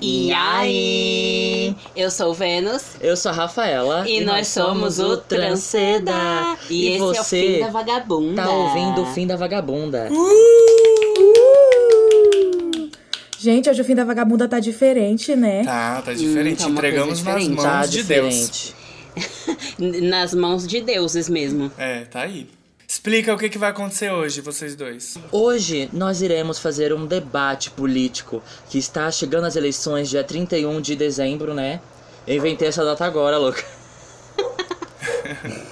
E aí? Eu sou o Vênus. Eu sou a Rafaela. E, nós somos o Tranceda. E, esse você é o fim da vagabunda. Tá ouvindo o fim da vagabunda. Gente, hoje o fim da vagabunda tá diferente, né? Tá, tá diferente. tá uma Entregamos coisa nas diferente. mãos Tá de Deus. diferente. Nas mãos de deuses mesmo. É, tá aí. Explica o que, que vai acontecer hoje, vocês dois. Hoje nós iremos fazer um debate político que está chegando às eleições dia 31 de dezembro, né? Eu inventei essa data agora, louca.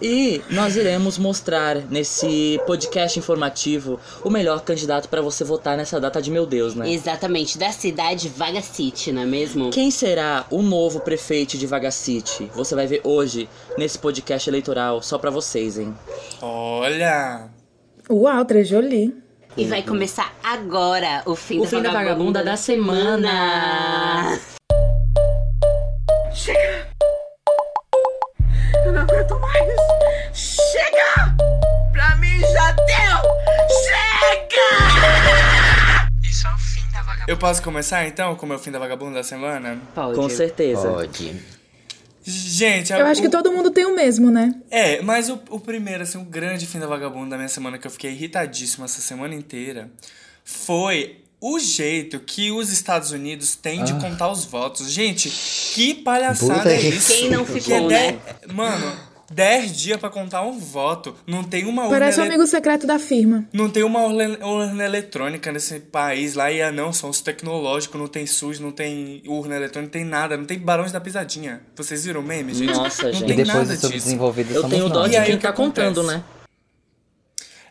e nós iremos mostrar nesse podcast informativo o melhor candidato para você votar nessa data de meu Deus, né? Exatamente, da cidade Vaga City, não é mesmo? Quem será o novo prefeito de Vaga City? Você vai ver hoje nesse podcast eleitoral só pra vocês, hein? Olha! Uau, Trejoli. E vai começar agora o fim, O da, fim da vagabunda da semana. Não aguento mais. Chega! Pra mim já deu! Chega! Isso é o fim da vagabunda. Eu posso começar então com o meu fim da vagabunda da semana? Pode. Com certeza. Pode. Gente, Eu acho o- que todo mundo tem o mesmo, né? É, mas o, o primeiro, assim, o grande fim da vagabunda da minha semana, que eu fiquei irritadíssimo essa semana inteira, foi o jeito que os Estados Unidos têm de contar os votos. Gente, que palhaçada Puta é isso? Quem não Que é ficou, né? Mano, 10 dias pra contar um voto. Não tem uma urna Parece o ele- amigo secreto da firma. Não tem uma urna, urna eletrônica nesse país lá, e ah, não, são os tecnológicos, não tem SUS, não tem urna eletrônica, não tem nada, não tem barões da pisadinha. Vocês viram o meme, gente? Nossa, não gente. E tem depois nada disso. subdesenvolvidos Eu tenho dó de E quem tá contando, né?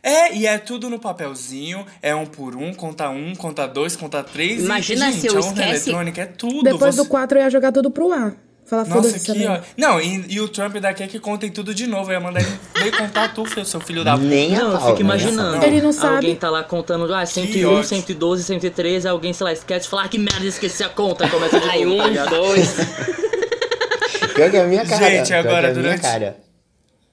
É, e é tudo no papelzinho, é um por um, conta um, conta dois, conta três. Imagina e, gente, se eu a urna esquece- eletrônica é tudo. Depois você... do 4 eu ia jogar tudo pro ar. Falar Nossa, aqui, também. ó. Não, e, e o Trump daqui é que contem tudo de novo. Eu ia mandar ele veio contar tu, seu- filho da puta. Nem a Não, eu fico nem a imaginando. pau. Ele não sabe. Alguém tá lá contando, ah, 101, ódio. 112, 113, alguém, sei lá, esquece e fala, ah, que merda, esqueci a conta, começa de Aí um, tá ligado? dois. Pior que é a minha cara. Gente, agora é a minha durante- cara.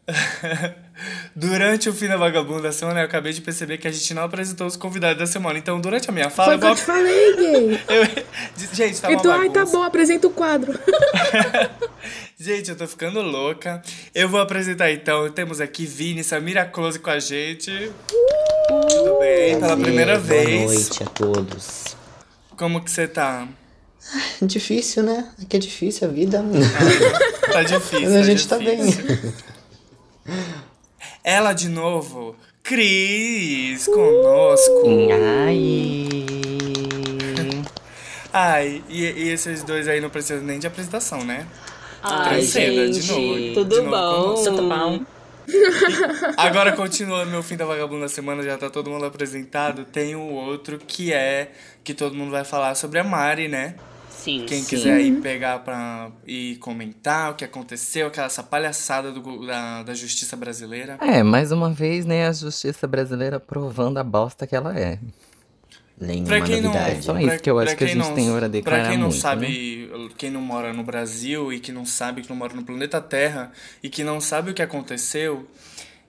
Durante o fim da vagabunda da semana, eu acabei de perceber que a gente não apresentou os convidados da semana. Então, durante a minha fala, Foi que eu te falei, gay. eu... Gente, tá E tu, ai, tá bom, apresenta o quadro. Gente, eu tô ficando louca. Eu vou apresentar então. Temos aqui Vini, Samira Close com a gente. Tudo bem? Pela primeira Prazer, vez. Boa noite a todos. Como que você tá? Difícil, né? É que é difícil a vida. Tá difícil. Mas a gente tá bem. Ela de novo, Cris, conosco. Ai. Ai, e, e esses dois aí não precisam nem de apresentação, né? Ai, Transcenda, de gente, novo, tudo de novo bom? Tudo bom? Agora continua meu fim da vagabunda da semana, já tá todo mundo apresentado. Tem o outro que é que todo mundo vai falar sobre a Mari, né? Sim. Quem sim. quiser aí pegar pra ir comentar o que aconteceu, aquela essa palhaçada do, da, da justiça brasileira. É, mais uma vez, né, a justiça brasileira provando a bosta que ela é. Nenhuma Pra quem não, novidade. Só pra- isso que eu acho que a gente não- tem hora de Pra quem não muito, né? sabe, quem não mora no Brasil e que não sabe que não mora no planeta Terra e que não sabe o que aconteceu,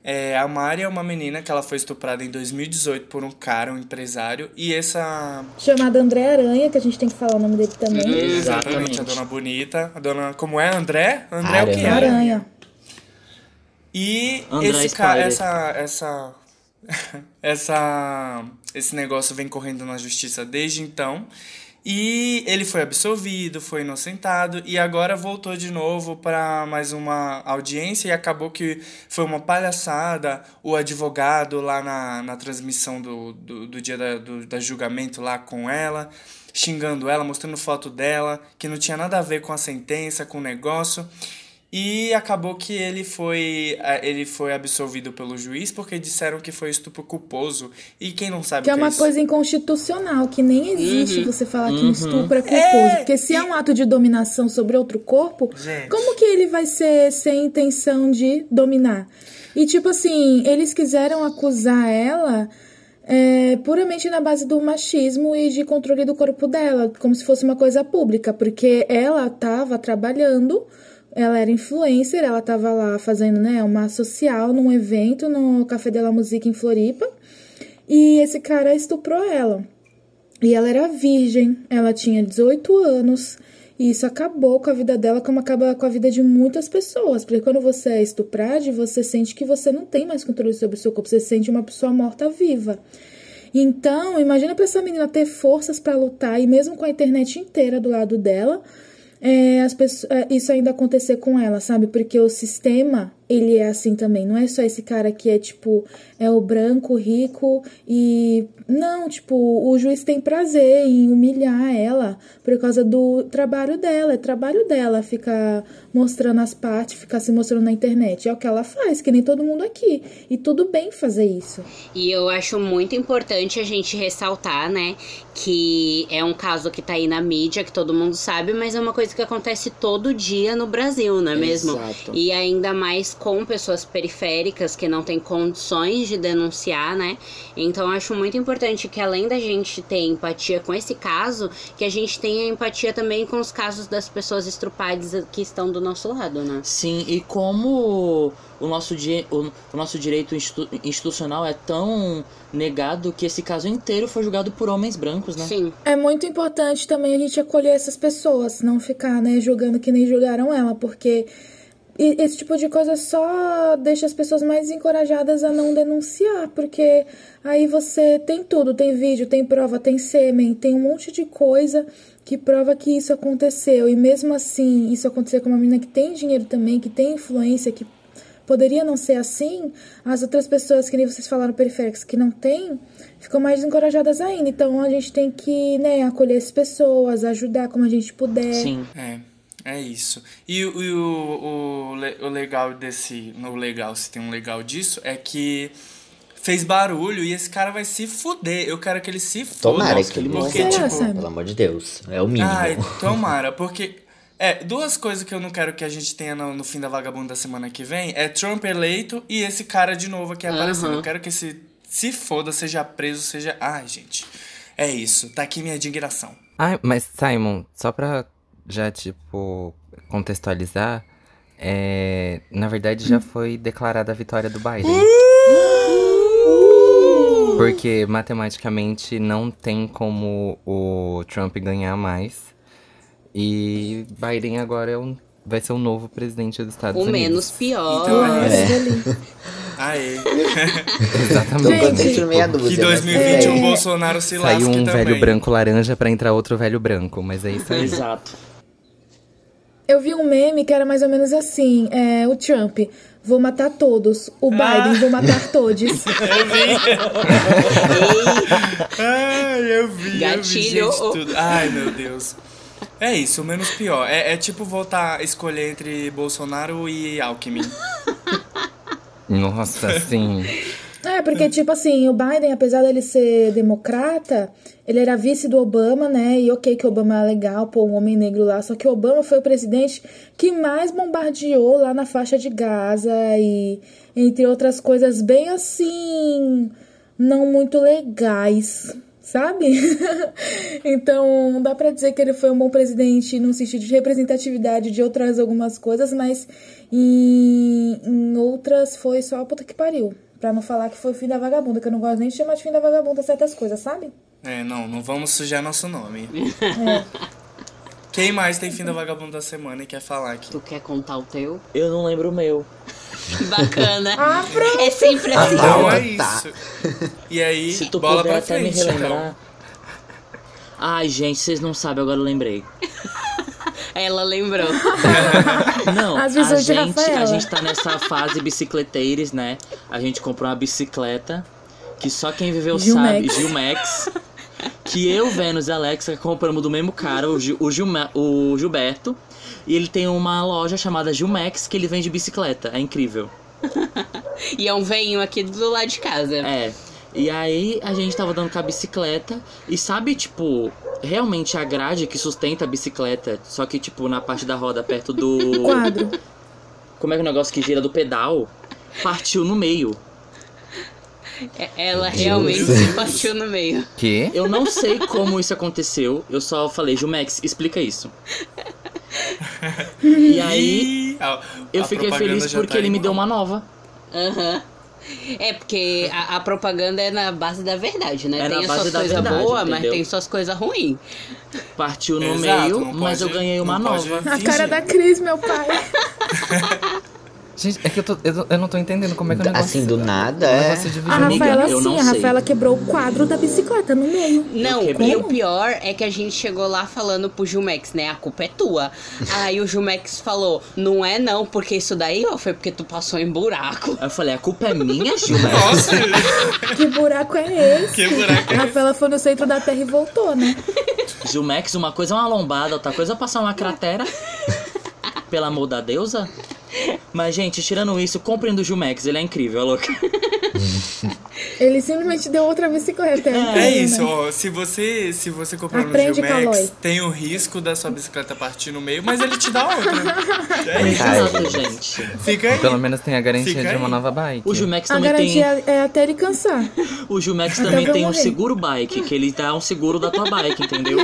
é, a Mari é uma menina que ela foi estuprada em 2018 por um cara, um empresário, e essa Chamado André Aranha, que a gente tem que falar o nome dele também. exatamente Exatamente. a dona bonita, a dona como é André? André é o que é? Aranha. Aranha. E André esse cara, essa, essa, essa, esse negócio vem correndo na justiça desde então. E ele foi absolvido, foi inocentado e agora voltou de novo para mais uma audiência e acabou que foi uma palhaçada. O advogado lá na, na transmissão do, do, do dia da, do, da julgamento lá com ela, xingando ela, mostrando foto dela, que não tinha nada a ver com a sentença, com o negócio. E acabou que ele foi, ele foi absolvido pelo juiz porque disseram que foi estupro culposo. E quem não sabe Que é que uma é isso? coisa inconstitucional, que nem existe você falar que um estupro é culposo. É, Porque se é um ato de dominação sobre outro corpo, Gente. como que ele vai ser sem intenção de dominar? E tipo assim, eles quiseram acusar ela é, puramente na base do machismo e de controle do corpo dela, como se fosse uma coisa pública, porque ela estava trabalhando, ela era influencer, ela estava lá fazendo né, uma social num evento no Café de la Musique em Floripa, e esse cara estuprou ela. E ela era virgem, ela tinha 18 anos. E isso acabou com a vida dela, como acaba com a vida de muitas pessoas. Porque quando você é estuprado, você sente que você não tem mais controle sobre o seu corpo, você se sente uma pessoa morta-viva. Então, imagina pra essa menina ter forças pra lutar, e mesmo com a internet inteira do lado dela, é, as pessoas, é, isso ainda acontecer com ela, sabe? Porque o sistema, ele é assim também. Não é só esse cara que é, tipo, é o branco, rico e... Não, tipo, o juiz tem prazer em humilhar ela por causa do trabalho dela. É trabalho dela ficar mostrando as partes, ficar se mostrando na internet. É o que ela faz, que nem todo mundo aqui. E tudo bem fazer isso. E eu acho muito importante a gente ressaltar, né, que é um caso que tá aí na mídia, que todo mundo sabe, mas é uma coisa que acontece todo dia no Brasil, não é mesmo? Exato. E ainda mais com pessoas periféricas que não têm condições de denunciar, né? Então acho muito importante que além da gente ter empatia com esse caso, que a gente tenha empatia também com os casos das pessoas estrupadas que estão do nosso lado, né? Sim, e como o nosso, di o, o nosso direito institu institucional é tão negado que esse caso inteiro foi julgado por homens brancos, né? Sim. É muito importante também a gente acolher essas pessoas, não ficar, né, julgando que nem julgaram ela, porque e esse tipo de coisa só deixa as pessoas mais encorajadas a não denunciar, porque aí você tem tudo, tem vídeo, tem prova, tem sêmen, tem um monte de coisa que prova que isso aconteceu. E mesmo assim, isso acontecer com uma menina que tem dinheiro também, que tem influência, que poderia não ser assim, as outras pessoas, que nem vocês falaram, periféricas, que não tem, ficam mais encorajadas ainda. Então a gente tem que, né, acolher as pessoas, ajudar como a gente puder. Sim. É, é isso. E, o- e o, o, o legal desse. No legal, se tem um legal disso, é que fez barulho e esse cara vai se fuder. Eu quero que ele se foda. Tomara que ele Porque, morra. tipo. Pelo amor de Deus. É o mínimo. Ai, tomara, porque. É, duas coisas que eu não quero que a gente tenha no, no fim da vagabunda da semana que vem é Trump eleito e esse cara de novo aqui aparecendo. Eu quero que esse se foda, seja preso, seja. Ai, gente. É isso. Tá aqui minha indignação. Ai, mas Simon, só pra já, tipo, contextualizar, é, na verdade já foi declarada a vitória do Biden. Porque matematicamente não tem como o Trump ganhar mais. E Biden agora é um, vai ser o novo presidente dos Estados O Unidos. menos pior. Então é. Aê. Exatamente. Gente, meia dúzia. Que né? 2021 É. o Bolsonaro se lasque Saiu um também. velho branco laranja pra entrar outro velho branco, mas é isso aí. Exato. Eu vi um meme que era mais ou menos assim: é, o Trump, vou matar todos. O Biden, vou matar todos. Ai, eu vi, Gatilho. eu vi, gente, tudo. Ai, meu Deus. É isso, o menos pior. É, é tipo voltar a escolher entre Bolsonaro e Alckmin. Nossa, sim. É, porque, tipo assim, o Biden, apesar dele ser democrata, ele era vice do Obama, né? E ok, que o Obama é legal, pô, um homem negro lá. Só que o Obama foi o presidente que mais bombardeou lá na faixa de Gaza e entre outras coisas bem assim, não muito legais. Sabe? então, dá pra dizer que ele foi um bom presidente no sentido de representatividade de outras algumas coisas, mas em, em outras foi só a puta que pariu. Pra não falar que foi o fim da vagabunda, que eu não gosto nem de chamar de fim da vagabunda certas coisas, sabe? É, não, não vamos sujar nosso nome. Quem mais tem fim da vagabunda da semana e quer falar aqui? Tu quer contar o teu? Eu não lembro o meu. Que bacana. Ah, pronto. é sempre assim. Então é tá. isso. E aí, Se tu bola puder pra até me frente, então. relembrar. Ai, gente, vocês não sabem, agora eu lembrei. Ela lembrou. Não, As a gente, a gente tá nessa fase bicicleteiros, né? A gente comprou uma bicicleta que só quem viveu Gilmax. sabe, Gilmax. Que eu, Vênus e Alexa compramos do mesmo cara, o, Gil, o, Gilma- o Gilberto. E ele tem uma loja chamada Gilmax que ele vende bicicleta. É incrível. E é um veinho aqui do lado de casa. É. E aí a gente tava dando com a bicicleta e sabe, tipo, realmente a grade que sustenta a bicicleta, só que tipo na parte da roda perto do Quadro. como é que é o negócio que gira do pedal, partiu no meio. É- Ela realmente se partiu no meio. Que? Eu não sei como isso aconteceu, eu só falei, Jumex, explica isso. E aí Ih, a- eu a fiquei feliz porque tá ele me deu uma nova. Aham. É, porque a, a propaganda é na base da verdade, né? É na tem suas coisas boas, mas tem suas coisas ruins. Partiu no Exato, meio, mas eu ganhei uma nova. A cara da Cris, meu pai. Gente, é que eu, tô, eu, eu não tô entendendo como é que o negócio... Assim, do nada, é. A Amiga, Rafaela eu não sim, a sei. Rafaela quebrou o quadro da bicicleta no meio. Não, e o pior é que a gente chegou lá falando pro Jumex, né? A culpa é tua. Aí o Jumex falou, não é não, porque isso daí, ó, foi porque tu passou em buraco. Aí eu falei, a culpa é minha, Gilberto. Nossa, Que buraco é esse? que buraco A é Rafaela foi no centro da Terra e voltou, né? Gilmex, uma coisa é uma lombada, outra coisa é passar uma cratera. Pelo amor da deusa. Mas, gente, tirando isso, comprem do Gilmex, ele é incrível, é louco. Ele simplesmente deu outra bicicleta. É isso, né? ó. Se você, se você comprar no Aprende, Gilmex, Calói. tem o risco da sua bicicleta partir no meio, mas ele te dá outra. É É isso. Exato, gente. Fica aí. Pelo menos tem a garantia Fica de uma aí. nova bike. O A também tem. garantia é até ele cansar. O Gilmex Até também tem um seguro bike, que ele dá um seguro da tua bike, entendeu?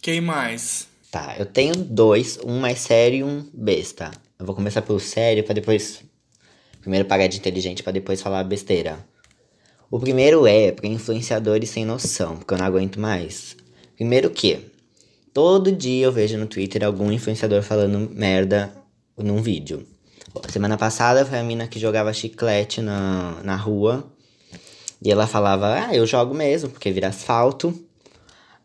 Quem mais? Tá, eu tenho dois, um mais sério e um besta. Eu vou começar pelo sério pra depois. Primeiro pagar de inteligente pra depois falar besteira. O primeiro é pra influenciadores sem noção, porque eu não aguento mais. Primeiro que todo dia eu vejo no Twitter algum influenciador falando merda num vídeo. Semana passada foi a mina que jogava chiclete na, na rua. E ela falava, ah, eu jogo mesmo, porque vira asfalto.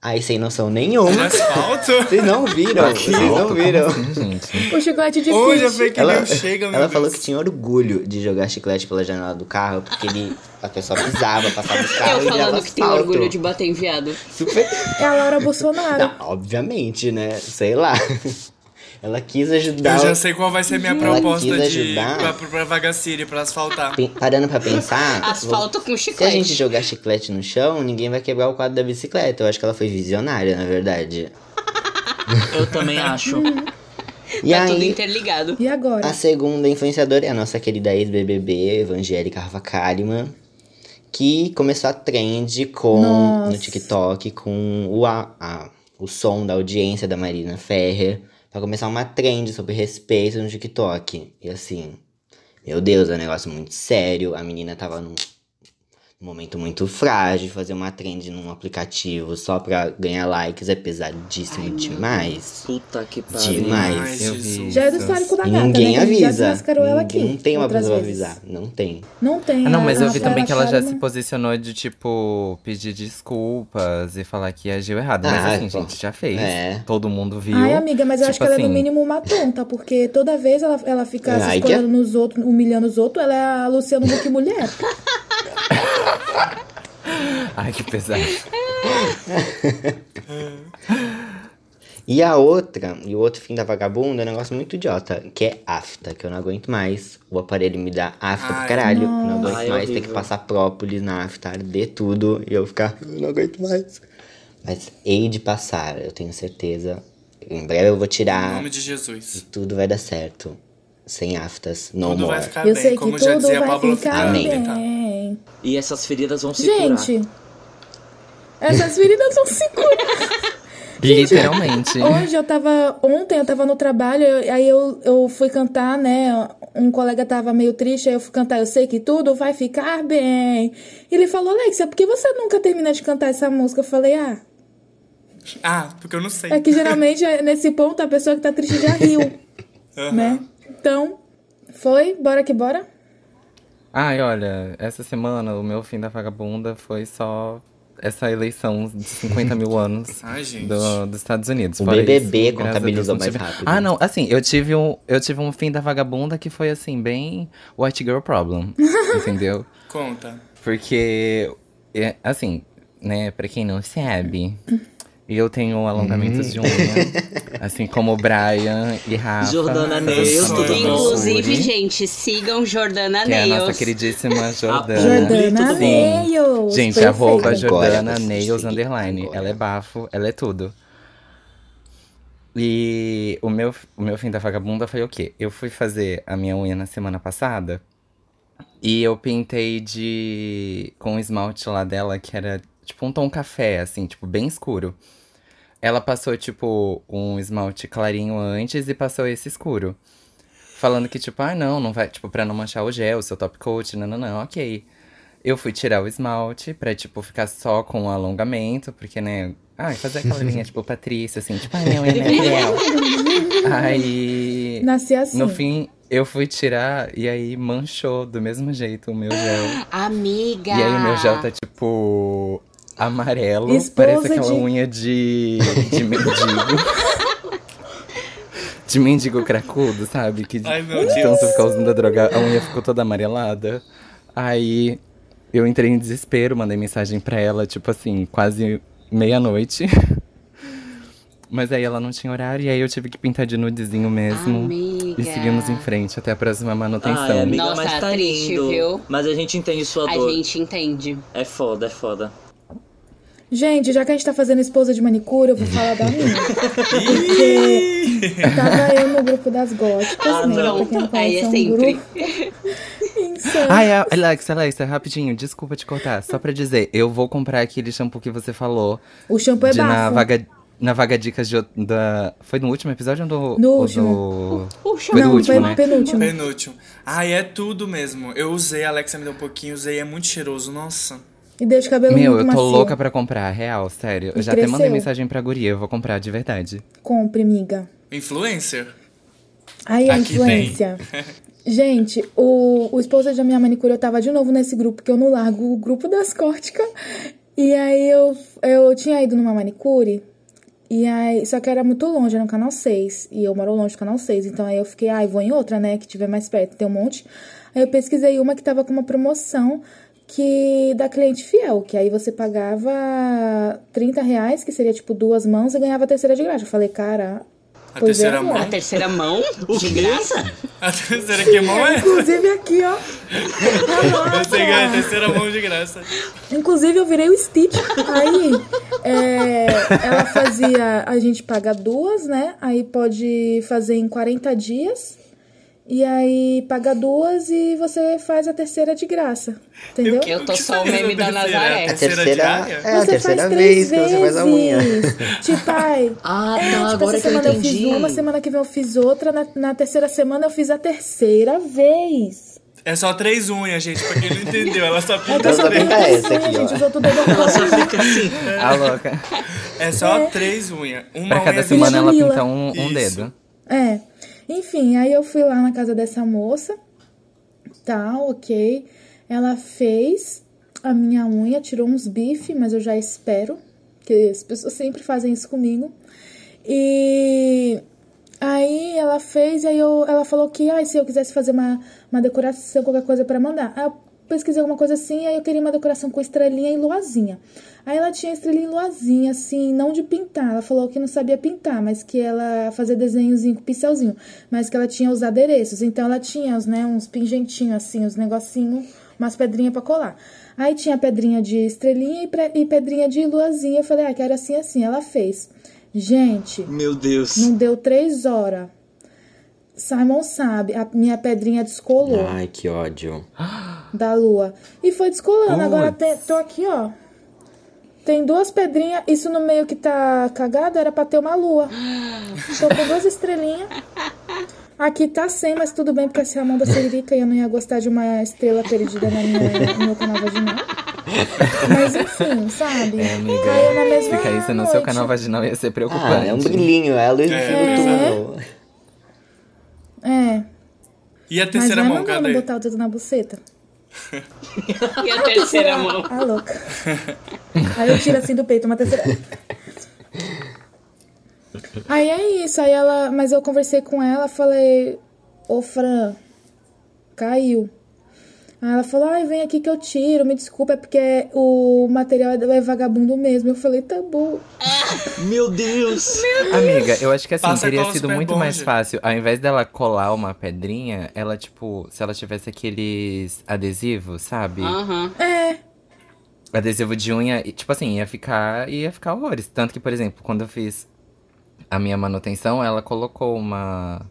Aí sem noção nenhuma. Asfalto? Vocês não viram, vocês não viram. assim, gente? O chiclete de Hoje a fake Ela, news chega, meu ela Deus. falou que tinha orgulho de jogar chiclete pela janela do carro, porque ele, a pessoa pisava, passava os Eu carros e virava falando que tem orgulho de bater em viado. Super... É a Laura Bolsonaro. Não, obviamente, né? Sei lá. Ela quis ajudar. Eu já sei qual vai ser minha Ela proposta quis de ajudar. pra, pra Vagacity, pra asfaltar. Parando pra pensar. Asfalto com Se a chiclete. gente jogar chiclete no chão, ninguém vai quebrar o quadro da bicicleta. Eu acho que ela foi visionária, na verdade. Eu também acho. E Tá tudo aí, interligado. E agora? A segunda influenciadora é a nossa querida ex-BBB, Evangélica Rafa Kalimann, que começou a trend com, Nossa. no TikTok com o, a, a- o som da audiência da Marina Ferrer, pra começar uma trend sobre respeito no TikTok. E assim, meu Deus, é um negócio muito sério, a menina tava num momento muito frágil, fazer uma trend num aplicativo só pra ganhar likes é pesadíssimo demais. Puta que pariu. Demais. Ai. Já é do histórico da gata, ninguém né? Já avisa. desmascarou ela aqui. Não tem uma pessoa pra vezes. avisar. Não tem. Não tem. Ah, não, mas eu vi Rafaela também que ela já Kalimann- se posicionou de, tipo, pedir desculpas e falar que agiu errado. Mas Ah, assim, pô. gente, já fez. É. Todo mundo viu. Ai, amiga, mas eu acho Tipo que ela é no assim, mínimo uma tonta, porque toda vez ela, ela fica se Ai, que- escolhendo nos outros, humilhando os outros, ela é a Luciano Huck mulher. Ai, que pesado. E a outra, e o outro fim da vagabunda é um negócio muito idiota, que é afta, que eu não aguento mais. O aparelho me dá afta pro caralho. Eu não aguento Ai, é mais ter que passar própolis na afta, arder tudo e eu ficar, eu não aguento mais. Mas hei de passar, eu tenho certeza. Em breve eu vou Em tirar nome de e Jesus. tudo vai dar certo. Sem aftas, no Tudo vai ficar eu bem, sei que como já tudo dizia vai Pablo ficar Amém. E essas feridas vão se curar. Gente, essas feridas vão se curar. Literalmente. Hoje eu tava. Ontem eu tava no trabalho, eu- aí eu, eu fui cantar, né? Um colega tava meio triste, aí eu fui cantar Eu Sei Que Tudo Vai Ficar Bem. E ele falou, Alexia, por que você nunca termina de cantar essa música? Eu falei, ah, Ah, porque eu não sei. é que geralmente é nesse ponto a pessoa que tá triste já riu, Aham. né? Então, foi, bora que bora. Ai, olha, essa semana o meu fim da vagabunda foi só essa eleição de 50 mil anos Ai, gente. do- dos Estados Unidos. O Fora BBB isso, Deus, contabilizou não mais tive- rápido. Ah, não, assim, eu tive, um, eu tive um fim da vagabunda que foi assim, bem White Girl Problem, entendeu? Conta. Porque, é, assim, né, pra quem não sabe, eu tenho alongamentos de unha, assim como o Brian e Rafa. Jordana pessoas tudo bom? Inclusive, gente, sigam Jordana Que é a nossa Nails. queridíssima Jordana. Jordana bom? Nails. Gente, perfeito. arroba Agora Jordana vocês Nails Underline. agora. Ela é bafo, ela é tudo. E o meu, o meu fim da vagabunda foi o quê? Eu fui fazer a minha unha na semana passada e eu pintei de. com o esmalte lá dela, que era tipo um tom café, assim, tipo, bem escuro. Ela passou, tipo, um esmalte clarinho antes e passou esse escuro. falando que, tipo, ah, não, não vai, tipo, pra não manchar o gel, o seu top coat, não, não, não, ok. Eu fui tirar o esmalte pra, tipo, ficar só com o alongamento, porque, né, ai, fazer aquela linha, tipo, Patrícia, assim, tipo, ai, minha unha é gel. Aí, Nasci assim. no fim, eu fui tirar e aí manchou do mesmo jeito o meu gel. Amiga! E aí o meu gel tá, tipo, amarelo, Esposa parece aquela de- unha de, de mendigo. de mendigo cracudo, sabe? Que Ai, meu de Deus. tanto ficar usando a droga, a unha ficou toda amarelada. Aí eu entrei em desespero, mandei mensagem pra ela, tipo assim, quase meia-noite. Mas aí ela não tinha horário, e aí eu tive que pintar de nudezinho mesmo. Amiga. E seguimos em frente até a próxima manutenção. Ai, amiga, Nossa, mas tá triste, lindo. viu? Mas a gente entende sua A dor. gente entende. É foda, é foda. Gente, já que a gente tá fazendo esposa de manicure, eu vou falar da minha. Porque tava eu no grupo das góticas, Ah, né? não. Pra quem não Aí conhece, é um sempre. grupo insano. Ai, a- Alexa, Alexa, rapidinho, desculpa te cortar. Só pra dizer, eu vou comprar aquele shampoo que você falou. O shampoo é de na bafo. vaga, na vaga dicas de, da. Foi no último episódio ou do. No ou último. do- Puxa, Foi não, último, foi né? penúltimo. Penúltimo. Ai, é tudo mesmo. Eu usei, a Alexa me deu um pouquinho, usei, é muito cheiroso, nossa. E deixa o cabelo Meu, muito eu tô macio. louca pra comprar, real, sério. Eu E já até mandei cresceu. mensagem pra guria, eu vou comprar de verdade. Compre, miga. Influencer? Aí a Aqui influência. Gente, o, o esposo da minha manicure, eu tava de novo nesse grupo, que eu não largo o grupo das córticas. E aí eu, eu tinha ido numa manicure, e aí, só que era muito longe, era no canal 6. E eu moro longe do canal 6. Então aí eu fiquei, ai, vou em outra, né? Que tiver mais perto, tem um monte. Aí eu pesquisei uma que tava com uma promoção que da cliente fiel, que aí você pagava 30 reais, que seria tipo duas mãos, e ganhava a terceira de graça. Eu falei, cara. A pois terceira é, mão? A terceira mão? De graça? A terceira que mão é? Inclusive aqui, ó. Você ganha a terceira mão de graça. Inclusive, eu virei o Stitch. Aí, é, ela fazia. A gente paga duas, né? Aí pode fazer em 40 dias. E aí paga duas e você faz a terceira de graça. Entendeu? Eu tô O que só o meme da a terceira? Nazaré. A terceira é a você terceira faz vez três que você faz a unha. vezes. Tipo, ai. Ah, é, tá, tipo, agora essa que eu semana eu, entendi. fiz uma, semana que vem eu fiz outra, na, na terceira semana eu fiz a terceira vez. É só três unhas, gente, pra quem não entendeu. Ela só É pinta que eu só pinta essa aqui, unhas, ó. gente. Os outros dedos eu Ela só fica assim. A louca. É só três unhas. Uma Pra cada unha semana ela pinta um, um dedo. É. Enfim, aí eu fui lá na casa dessa moça. Tal, ok. Ela fez a minha unha, tirou uns bife, mas eu já espero. Que as pessoas sempre fazem isso comigo. E aí ela fez, aí eu, ela falou que ah, se eu quisesse fazer uma, uma decoração, qualquer coisa pra mandar. Aí eu pesquisei alguma coisa assim, aí eu queria uma decoração com estrelinha e luazinha. Aí ela tinha estrelinha e luazinha, assim, não de pintar. Ela falou que não sabia pintar, mas que ela fazia desenhozinho com pincelzinho. Mas que ela tinha os adereços. Então ela tinha os, né, uns pingentinhos, assim, os negocinhos, umas pedrinhas pra colar. Aí tinha pedrinha de estrelinha e, pre- e pedrinha de luazinha. Eu falei, ah, quero assim, assim. Ela fez. Gente, Meu Deus. não deu três horas. Simon sabe, a minha pedrinha descolou Ai, que ódio. da lua. E foi descolando. Agora tô aqui, ó. Tem duas pedrinhas. Isso no meio que tá cagado era pra ter uma lua. Tô com duas estrelinhas. Aqui tá sem, mas tudo bem, porque essa é a mão da Siririca e eu não ia gostar de uma estrela perdida na minha, no meu canal vaginal. Mas enfim, sabe? É, amiga. Caiu na mesma Fica isso no seu canal vaginal ia ser Ah, preocupante. é um brilhinho, é a luz do É, do túnel. É. E a Mas terceira não é mão, mandando cadê? botar o dedo na buceta. E a terceira mão? Ah, louca. Aí eu tiro assim do peito, uma terceira. Aí é isso, aí ela. Mas eu conversei com ela, falei, ô Fran, caiu. Aí ela falou, ai, vem aqui que eu tiro, me desculpa, é porque o material é vagabundo mesmo. Eu falei, tá bom. Meu Deus. Amiga, eu acho que assim, Passa teria sido muito bom, mais fácil. Ao invés dela colar uma pedrinha, ela, tipo, se ela tivesse aqueles adesivos, sabe? Aham. É, Adesivo de unha, tipo assim, ia ficar, ia ficar horrores. Tanto que, por exemplo, quando eu fiz a minha manutenção, ela colocou uma,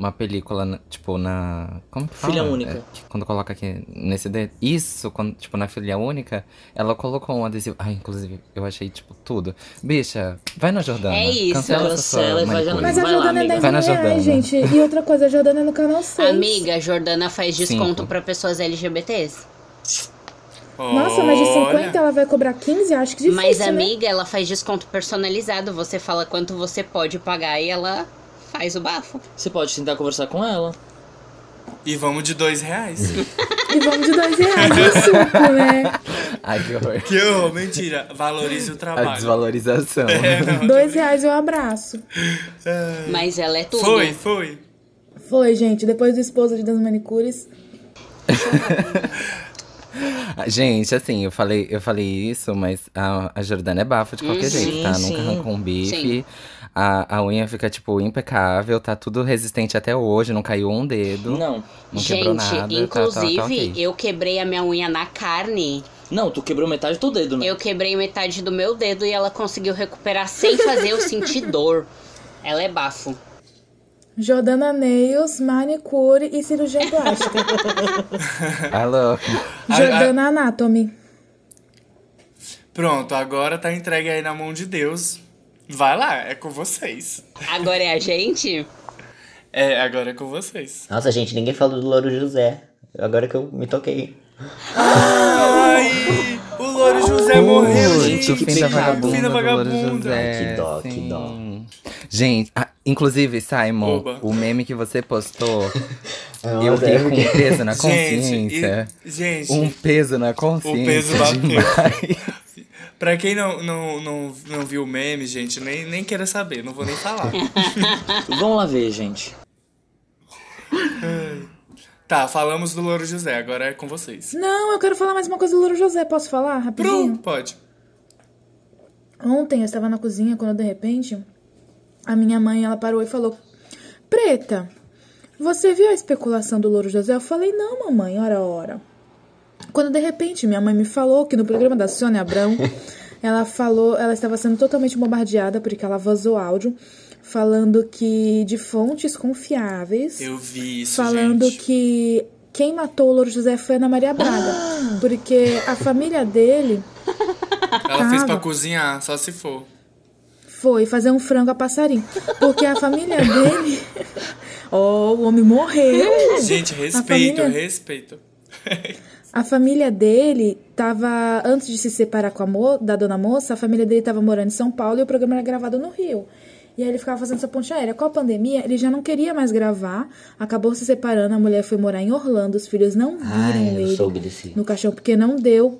uma película, tipo, na. Como que fala? Filha única. É, que quando coloca aqui nesse dedo. Isso, quando, tipo, na filha única, ela colocou um adesivo. Ai, inclusive, eu achei, tipo, tudo. Bicha, vai na Jordana. É isso, Cancela essa sua cancela e vai manicure. Mas a Vai lá, Jordana é amiga. 10 Vai na reais, Jordana. gente. E outra coisa, a Jordana é no canal 6. Amiga, a Jordana faz desconto Cinco. pra pessoas LGBTs. Nossa, mas de 50 ela vai cobrar 15? Acho que difícil, Mas, né? amiga, ela faz desconto personalizado. Você fala quanto você pode pagar e ela faz o bafo. Você pode tentar conversar com ela. E vamos de dois reais. E vamos de 2 reais no suco, né? Ai, que horror. que horror, mentira. Valorize o A trabalho. desvalorização. É. 2 reais eu abraço. Mas ela é tudo. Foi, foi. Foi, gente. Depois do esposo de das manicures. Gente, assim, eu falei, eu falei isso, mas a, a Jordana é bafo de qualquer Hum, jeito, sim, tá? sim. Nunca arrancou um bife. Sim. A, a unha fica, tipo, impecável, tá tudo resistente até hoje, não caiu um dedo. Não. Não quebrou Gente, nada, tá- tá- inclusive, tá ok. eu quebrei a minha unha na carne. Não, tu quebrou metade do teu dedo, né? Eu quebrei metade do meu dedo e ela conseguiu recuperar sem fazer eu sentir dor. Ela é bafo. Jordana Nails, manicure e cirurgia plástica. Alô. Jordana Anatomy. Pronto, agora tá entregue aí na mão de Deus. Vai lá, é com vocês. Agora é a gente? É, agora é com vocês. Nossa, gente, ninguém falou do Louro José. Agora que eu me toquei. Ai, o Louro José morreu, gente. o fim da pecado. vagabunda. Fim da do Louro vagabunda. José, Que dó, que sim. dó. Gente, ah, inclusive, Simon, Oba. o meme que você postou, Nossa, eu é fiquei com porque- um peso na Gente, consciência. e- gente, Um peso na consciência. peso bateu. Pra quem não, não, não, não viu o meme, gente, nem, nem queira saber, não vou nem falar. Vamos lá ver, gente. tá, falamos do Louro José, agora é com vocês. Não, eu quero falar mais uma coisa do Louro José. Posso falar rapidinho? Pronto, pode. Ontem eu estava na cozinha quando de repente a minha mãe ela parou e falou: Preta, você viu a especulação do Louro José? Eu falei: Não, mamãe, ora, ora. Quando de repente minha mãe me falou que no programa da Sônia Abrão ela falou, ela estava sendo totalmente bombardeada porque ela vazou áudio falando que de fontes confiáveis Eu vi isso, falando gente. que quem matou o Louro José foi Ana Maria Braga, porque a família dele Ela fez pra tava. cozinhar, só se for. foi fazer um frango a passarinho. Porque a família dele. Oh, o homem morreu. Gente, respeito, família- respeito. A família dele tava. Antes de se separar com a mo da dona moça, a família dele tava morando em São Paulo e o programa era gravado no Rio. E aí ele ficava fazendo essa ponte aérea. Com a pandemia, ele já não queria mais gravar. Acabou se separando, a mulher foi morar em Orlando, os filhos não viram Ai, eu ele soube desse. no caixão porque não deu.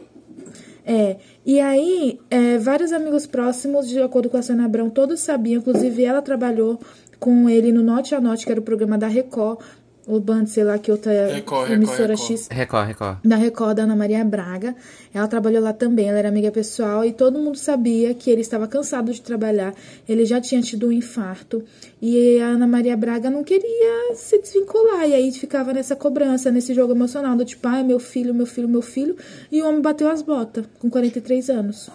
É, e aí, é, vários amigos próximos, de acordo com a Sônia Abrão, todos sabiam, inclusive ela trabalhou com ele no Note a Note, que era o programa da Record, o Band, sei lá, que outra Record, emissora Record. X Record, Record. da Record, da Ana Maria Braga. Ela trabalhou lá também, ela era amiga pessoal e todo mundo sabia que ele estava cansado de trabalhar. Ele já tinha tido um infarto e a Ana Maria Braga não queria se desvincular. E aí ficava nessa cobrança, nesse jogo emocional do tipo, ai, meu filho, meu filho, meu filho. E o homem bateu as botas com 43 anos.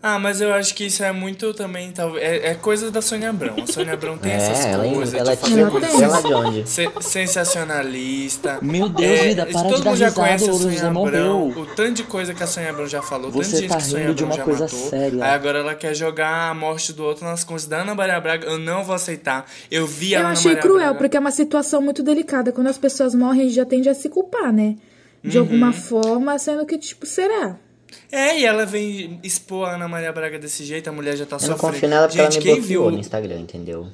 Ah, mas eu acho que isso é muito também, talvez. É, é coisa da Sônia Abrão. A Sônia Abrão tem essas É, ela, coisas ela de tinha fazer Ela coisas tem. ela de onde? se- sensacionalista. Meu Deus, vida, para todo de dar mundo já conhece a Sônia Abrão, o tanto de coisa que a Sônia Abrão já falou, tanto Você de gente tá que a Sônia de Abrão uma já coisa matou. séria. Aí agora ela quer jogar a morte do outro nas contas da Ana Maria Braga. Eu não vou aceitar. Eu vi a Eu Ana achei Maria cruel, Braga. porque é uma situação muito delicada. Quando as pessoas morrem, a gente já tende a se culpar, né? De Uhum. alguma forma, sendo que, tipo, será? É, e ela vem expor a Ana Maria Braga desse jeito, a mulher já tá Eu não sofrendo. confio nela porque ela me Gente, quem bloqueou viu? no Instagram, entendeu?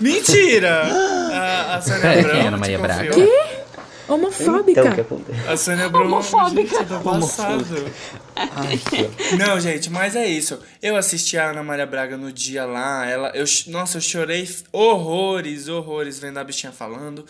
Mentira! A, a Sônia É, Abrão. quem é Ana te Maria Braga? confiou? Homofóbica. Então, o que aconteceu? A Sônia Abrão. Homofóbica. Gente, eu tô passado. Não, gente, mas é isso. Eu assisti a Ana Maria Braga no dia lá. Ela, eu, nossa, eu chorei horrores, horrores vendo a bichinha falando.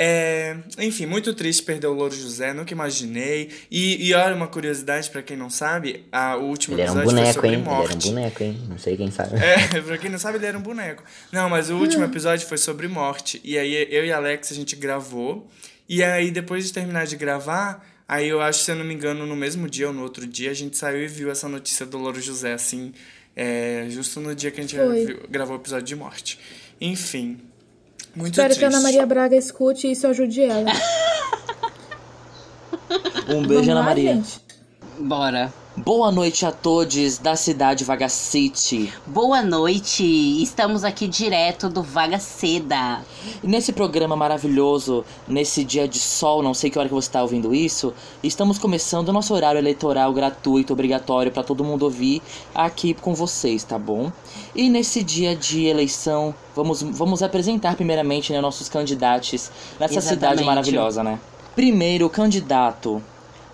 É, enfim, muito triste perder o Louro José, nunca imaginei. E, e olha, uma curiosidade pra quem não sabe: a, o último Ele era um episódio foi boneco, sobre hein? Ele era um morte. boneco, hein? Não sei quem sabe. É, pra quem não sabe, ele era um boneco. Não, mas o último episódio foi sobre morte. E aí eu e a Alex a gente gravou. E aí depois de terminar de gravar, aí eu acho, se eu não me engano, no mesmo dia ou no outro dia, a gente saiu e viu essa notícia do Louro José, assim, é, justo no dia que a gente viu- gravou o episódio de morte. Enfim. Muito Espero triste. que a Ana Maria Braga escute e isso ajude ela. Um beijo, Vamos Ana lá, Maria. gente? Bora. Boa noite a todos da cidade Vagacity. Boa noite, estamos aqui direto do Vaga Seda. E nesse programa maravilhoso, nesse dia de sol, não sei que hora que você está ouvindo isso, estamos começando o nosso horário eleitoral gratuito, obrigatório para todo mundo ouvir aqui com vocês, tá bom? E nesse dia de eleição, vamos, vamos apresentar primeiramente né, nossos candidatos nessa cidade Exatamente. maravilhosa, né? Primeiro candidato,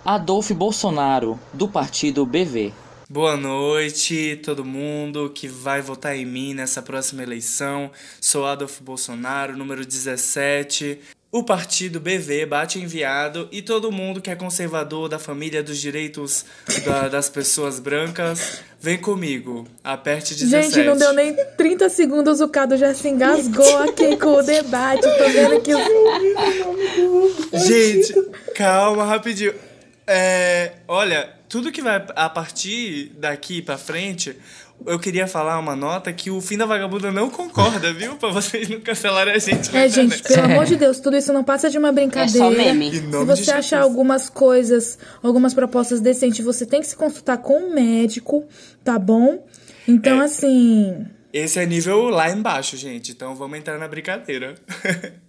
Adolfo Bolsonaro, do partido BV. Boa noite, todo mundo que vai votar em mim nessa próxima eleição. Sou Adolfo Bolsonaro, número 17. O partido BV bate enviado e todo mundo que é conservador da família dos direitos da- das pessoas brancas, vem comigo. Aperte 17. Gente, não deu nem 30 segundos, o Cado já se engasgou aqui com o debate. Tô vendo que os... Gente, calma, rapidinho. É, olha, tudo que vai a partir daqui pra frente, eu queria falar uma nota que o fim da vagabunda não concorda, viu? Pra vocês não cancelarem a gente. É, gente, internet. pelo amor de Deus, tudo isso não passa de uma brincadeira. É só meme. Em Se você achar algumas coisas, algumas propostas decentes, você tem que se consultar com um médico, tá bom? Então, É. assim. Esse é nível lá embaixo, gente. Então vamos entrar na brincadeira.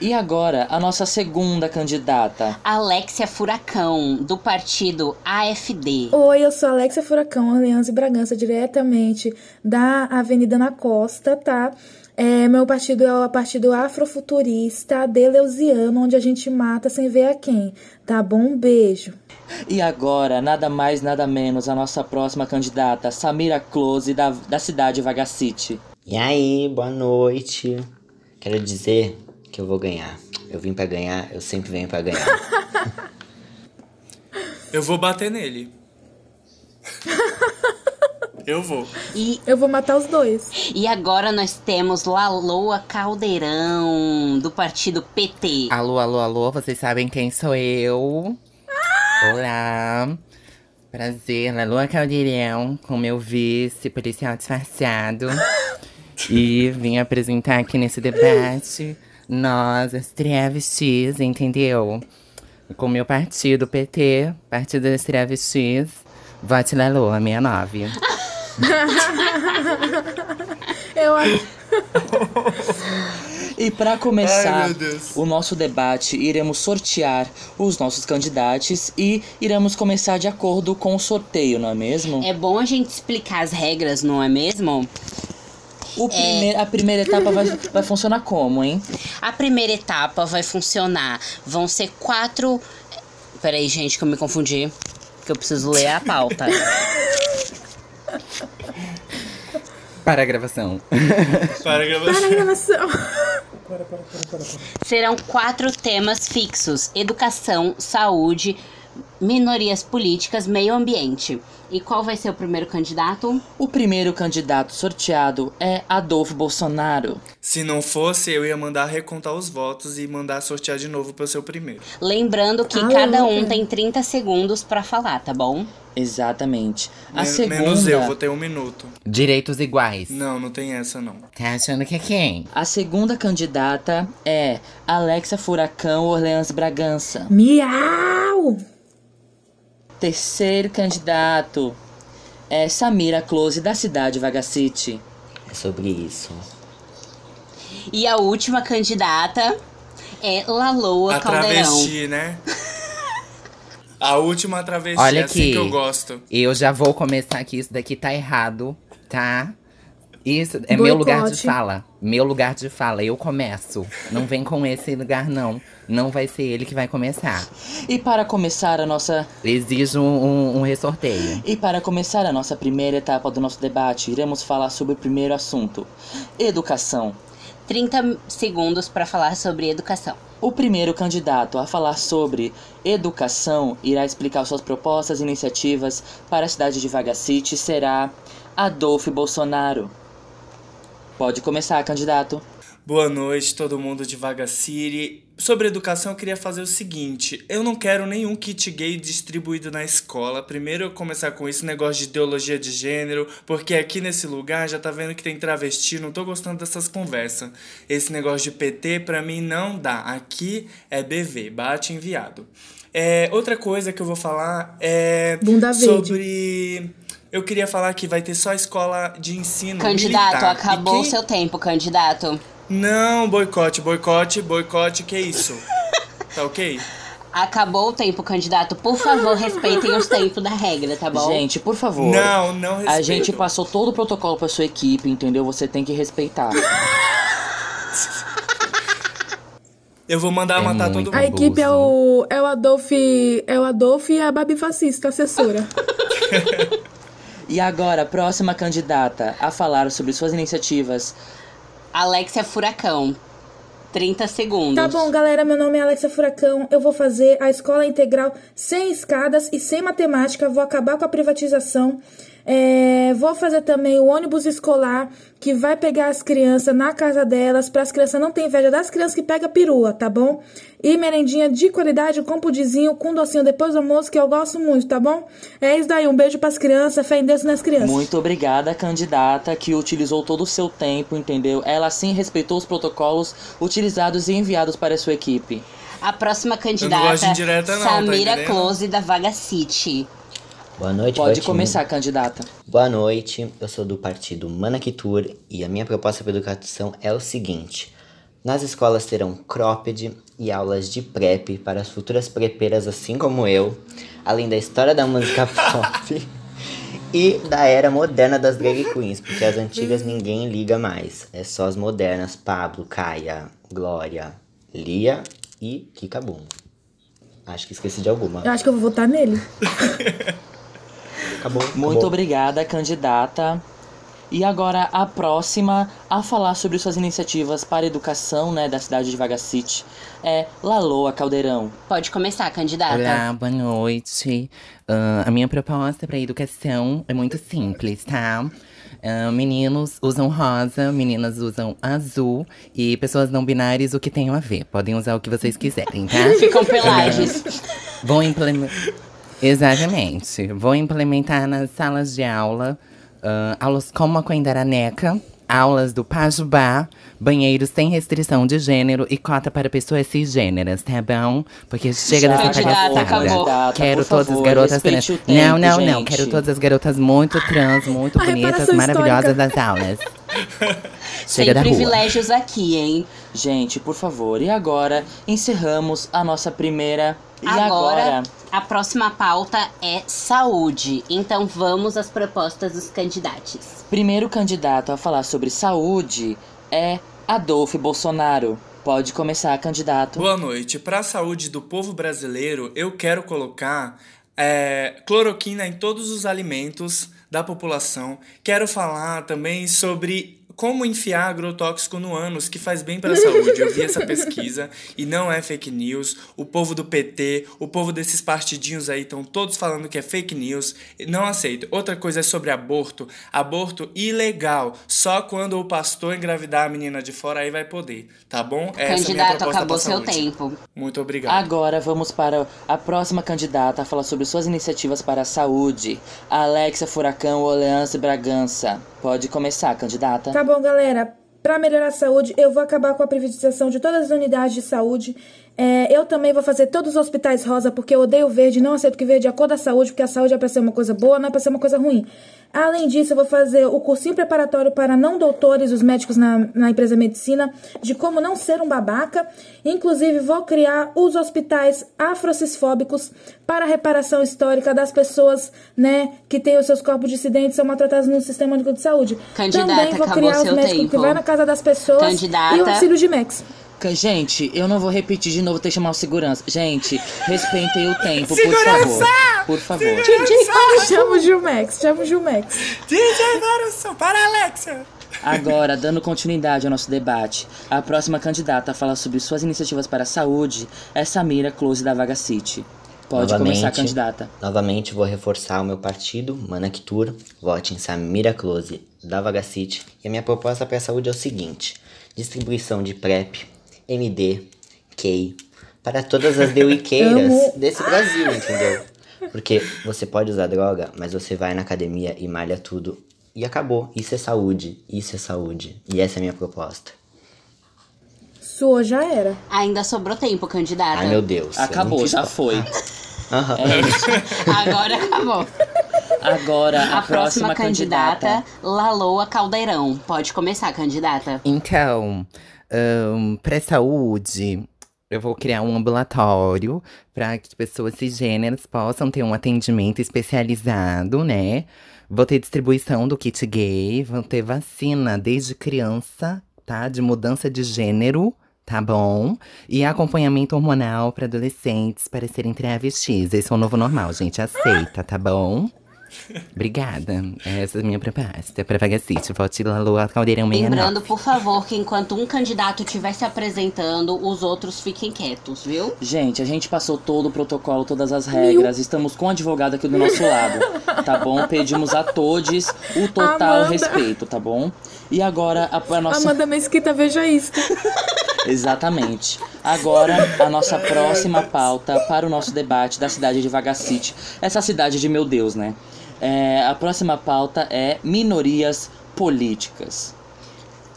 E agora, a nossa segunda candidata. Alexia Furacão, do partido AFD. Oi, eu sou Alexia Furacão, Orleans e Bragança, diretamente da Avenida na Costa, tá? É, meu partido é o partido afrofuturista Deleuziano, onde a gente mata sem ver a quem, tá bom? Um beijo. E agora, nada mais, nada menos, a nossa próxima candidata, Samira Close, da, da cidade Vagacity. E aí, boa noite. Quero dizer que eu vou ganhar. Eu vim pra ganhar, eu sempre venho pra ganhar. Eu vou bater nele. Eu vou. E, Eu vou matar os dois. e agora nós temos Laloa Caldeirão, do partido PT. Alô, alô, alô, vocês sabem quem sou eu? Olá. Prazer, Lua Caldeirão, com meu vice, policial disfarçado. e vim apresentar aqui nesse debate nós, as travestis, entendeu? Com meu partido, PT, Partido das Travestis. Vote Laloa 69. Eu acho. E para começar Ai, o nosso debate, iremos sortear os nossos candidatos e iremos começar de acordo com o sorteio, não é mesmo? É bom a gente explicar as regras, não é mesmo? O prime- A primeira etapa vai, vai funcionar como, hein? A primeira etapa vai funcionar. Vão ser quatro. Peraí, gente, que eu me confundi. Que eu preciso ler a pauta. Para a gravação. Para a gravação. Para a gravação. Serão quatro temas fixos: educação, saúde, minorias políticas, meio ambiente. E qual vai ser o primeiro candidato? O primeiro candidato sorteado é Adolfo Bolsonaro. Se não fosse, eu ia mandar recontar os votos e mandar sortear de novo pro seu primeiro. Lembrando que Ah, cada um tem 30 segundos pra falar, tá bom? Exatamente. A Men- segunda, Menos eu, vou ter um minuto. Direitos iguais. Não, não tem essa não. Tá achando que é quem? a segunda candidata é Alexa Furacão Orleans Bragança. Miau! Terceiro candidato é Samira Close da cidade Vagacity. É sobre isso. E a última candidata é Laloa A Caldeirão. travesti, né? A última travesti, Olha é assim aqui. que eu gosto. Eu já vou começar aqui, isso daqui tá errado, tá? Isso é meu lugar de Boicote. fala. Meu lugar de fala, eu começo. Não vem com esse lugar, não. Não vai ser ele que vai começar. E para começar a nossa Exijo um, um ressorteio. e para começar a nossa primeira etapa do nosso debate, iremos falar sobre o primeiro assunto: educação. 30 segundos pra falar sobre educação. O primeiro candidato a falar sobre educação irá explicar suas propostas e iniciativas para a cidade de Vagacity será Adolfo Bolsonaro. Pode começar, candidato. Boa noite, todo mundo de Vaga City. sobre educação, eu queria fazer o seguinte: eu não quero nenhum kit gay distribuído na escola. Primeiro eu começar com esse negócio de ideologia de gênero, porque aqui nesse lugar já tá vendo que tem travesti, não tô gostando dessas conversas. Esse negócio de PT pra mim não dá. Aqui é BV, bate enviado. É, outra coisa que eu vou falar é Bunda verde. Eu queria falar que vai ter só escola de ensino. Candidato, militar. acabou E o quem- seu tempo, candidato. Não, boicote, boicote, boicote, que isso? Tá ok? Acabou o tempo, candidato. Por favor, respeitem os tempos da regra, tá bom? Gente, por favor. Não, não respeito. A gente passou todo o protocolo pra sua equipe, entendeu? Você tem que respeitar. Eu vou mandar É matar todo A mundo. equipe é o, é o Adolf. É o Adolf e a Babi Fascista, assessora. E agora, próxima candidata a falar sobre suas iniciativas. Alexia Furacão. 30 segundos. Tá bom, galera, meu nome é Alexia Furacão. Eu vou fazer a escola integral sem escadas e sem matemática. Vou acabar com a privatização. É, vou fazer também o ônibus escolar que vai pegar as crianças na casa delas, para as crianças não terem inveja das crianças que pega perua, tá bom? E merendinha de qualidade com pudizinho, com docinho depois do almoço, que eu gosto muito, tá bom? É isso daí, um beijo pras crianças, fé em Deus nas crianças. Muito obrigada, candidata, que utilizou todo o seu tempo, entendeu? Ela sim respeitou os protocolos utilizados e enviados para a sua equipe. A próxima Eu não gosto candidata, de indireta não, tá Samira entendendo? Close, da Vaga City. Boa noite, Pode começar, candidata. Boa noite, eu sou do partido Manakitur e a minha proposta para educação é o seguinte: nas escolas terão cropped e aulas de prep para as futuras prepeiras assim como eu, além da história da música pop e da era moderna das drag queens, porque as antigas ninguém liga mais, é só as modernas Pablo, Caia, Glória, Lia e Kikabum. Acho que esqueci de alguma. Eu acho que eu vou votar nele. Acabou. Muito acabou. obrigada, candidata. E agora a próxima a falar sobre suas iniciativas para a educação, né, da cidade de Vagacity é Laloa Caldeirão. Pode começar, candidata. Olá, boa noite. Ah, a minha proposta para educação é muito simples, tá? Ah, meninos usam rosa, meninas usam azul e pessoas não binárias o que tem a ver. Podem usar o que vocês quiserem, tá? Ficam pelagens. Vou implementar. Exatamente. Vou implementar nas salas de aula ah, aulas como a Coendaraneca, aulas do Pajubá, banheiros sem restrição de gênero e cota para pessoas cisgêneras, tá bom? Porque chega Já dessa Candidata, palhaçada. acabou. Candidata, Quero por todas favor, as garotas trans. tempo, Não, não, não. gente. Quero todas as garotas muito trans, muito A bonitas, maravilhosas histórica. das aulas. Sem Chega da rua. privilégios aqui, hein? Gente, por favor. E agora encerramos a nossa primeira. E Agora, agora a próxima pauta é saúde. Então vamos às propostas dos candidatos. primeiro candidato a falar sobre saúde é Adolfo Bolsonaro. Pode começar, candidato. Boa noite. Para a saúde do povo brasileiro, eu quero colocar é, cloroquina em todos os alimentos da população. Quero falar também sobre como enfiar agrotóxico no ânus, que faz bem para a saúde. Eu vi essa pesquisa e não é fake news. O povo do PT, o povo desses partidinhos aí estão todos falando que é fake news. Não aceito. Outra coisa é sobre aborto. Aborto ilegal. Só quando o pastor engravidar a menina de fora aí vai poder, tá bom? Essa é Candidato, proposta acabou seu saúde. tempo. Muito obrigado. Agora vamos para a próxima candidata a falar sobre suas iniciativas para a saúde. Alexia Furacão Oleance Bragança. Pode começar, candidata. Tá bom, galera. Pra melhorar a saúde, eu vou acabar com a privatização de todas as unidades de saúde. É, eu também vou fazer todos os hospitais rosa, porque eu odeio verde, não aceito que verde é a cor da saúde, porque a saúde é pra ser uma coisa boa, não é pra ser uma coisa ruim. Além disso, eu vou fazer o cursinho preparatório para não doutores, os médicos na, na empresa medicina, de como não ser um babaca. Inclusive, vou criar os hospitais afrocisfóbicos para a reparação histórica das pessoas, né, que têm os seus corpos dissidentes, são maltratados no sistema único de saúde. Candidata, Também vou criar os médicos que tempo. vai na casa das pessoas Candidata. e o auxílio de Max. Gente, eu não vou repetir de novo, ter que chamar o segurança. Gente, respeitem o tempo, por favor. Por favor. Chama o Gilmax, chama o Gilmax. DJ Varusson, para Alexia! Agora, dando continuidade ao nosso debate, a próxima candidata a falar sobre suas iniciativas para a saúde é Samira Close da Vaga City. Pode começar, candidata. Novamente vou reforçar o meu partido, Manactur. Vote em Samira Close, da Vagacity. E a minha proposta para a saúde é o seguinte: distribuição de PrEP, MD, Kay. Para todas as deuiqueiras desse Brasil, entendeu? Porque você pode usar droga, mas você vai na academia e malha tudo. E acabou. Isso é saúde. Isso é saúde. E essa é a minha proposta. Sua já era. Ainda sobrou tempo, candidata. Ai, meu Deus. Acabou, já falar. foi. Aham. É isso. Agora acabou. Agora, a, A, próxima, candidata, Laloa Caldeirão. Pode começar, candidata. Então, ahn, pra saúde, eu vou criar um ambulatório para que pessoas cisgêneras possam ter um atendimento especializado, né? Vou ter distribuição do kit gay, vão ter vacina desde criança, tá? De mudança de gênero, tá bom? E acompanhamento hormonal para adolescentes para serem travestis. Esse é o novo normal, gente. Aceita, tá bom? Obrigada. Essa é a minha proposta pra Vagacite. Vote Laloa Caldeirão 69. Lembrando, por favor, que enquanto um candidato estiver se apresentando, os outros fiquem quietos, viu? Gente, a gente passou todo o protocolo, todas as regras. Estamos com o advogado aqui do nosso lado, tá bom? Pedimos a todos o total Amanda. respeito, tá bom? E agora a, a nossa. Amanda Mesquita, veja isto. Exatamente. Agora, a nossa próxima pauta para o nosso debate da cidade de Vagacity. Essa cidade de meu Deus, né? É, a próxima pauta é minorias políticas.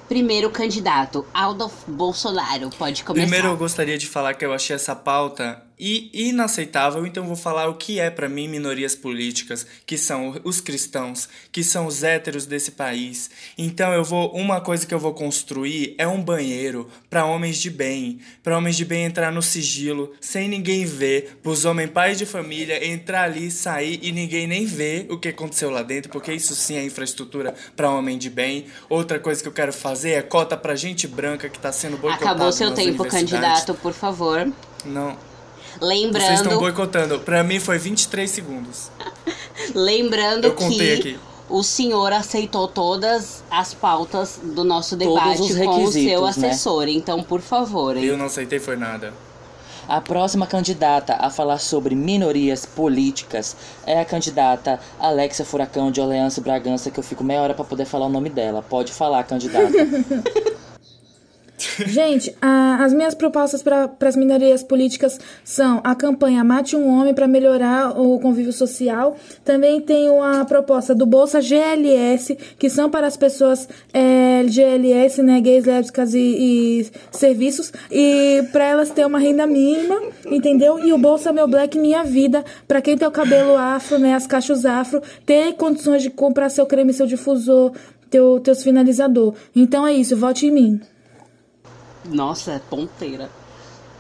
Primeiro candidato, Aldo Bolsonaro. Pode começar. Primeiro eu gostaria de falar que eu achei essa pauta i- inaceitável, então eu vou falar o que é pra mim minorias políticas, que são os cristãos, que são os héteros desse país. Então eu vou uma coisa que eu vou construir é um banheiro pra homens de bem, Pra homens de bem entrar no sigilo, sem ninguém ver, pros homens pais de família entrar ali, sair e ninguém nem ver o que aconteceu lá dentro, porque isso sim é infraestrutura pra homem de bem. Outra coisa que eu quero fazer é cota pra gente branca que tá sendo boicotada Acabou seu tempo, candidato, por favor. Não. Vocês estão Lembrando, boicotando. Pra mim foi 23 segundos. lembrando Eu contei que aqui. o senhor aceitou todas as pautas do nosso debate com o seu né? assessor. Então, por favor, hein? Eu não aceitei foi nada. A próxima candidata a falar sobre minorias políticas é a candidata Alexia Furacão de Orleans e Bragança, que eu fico meia hora pra poder falar o nome dela. Pode falar, candidata. Gente, a- as minhas propostas para as minorias políticas são a campanha Mate um Homem para melhorar o convívio social. Também tenho a proposta do Bolsa GLS, que são para as pessoas é, GLS, né, gays, lésbicas e, e serviços, e para elas ter uma renda mínima, entendeu? E o Bolsa Meu Black Minha Vida, para quem tem o cabelo afro, né, as cachos afro, ter condições de comprar seu creme, seu difusor, teu, teus finalizador. Então é isso, vote em mim. Nossa, ponteira.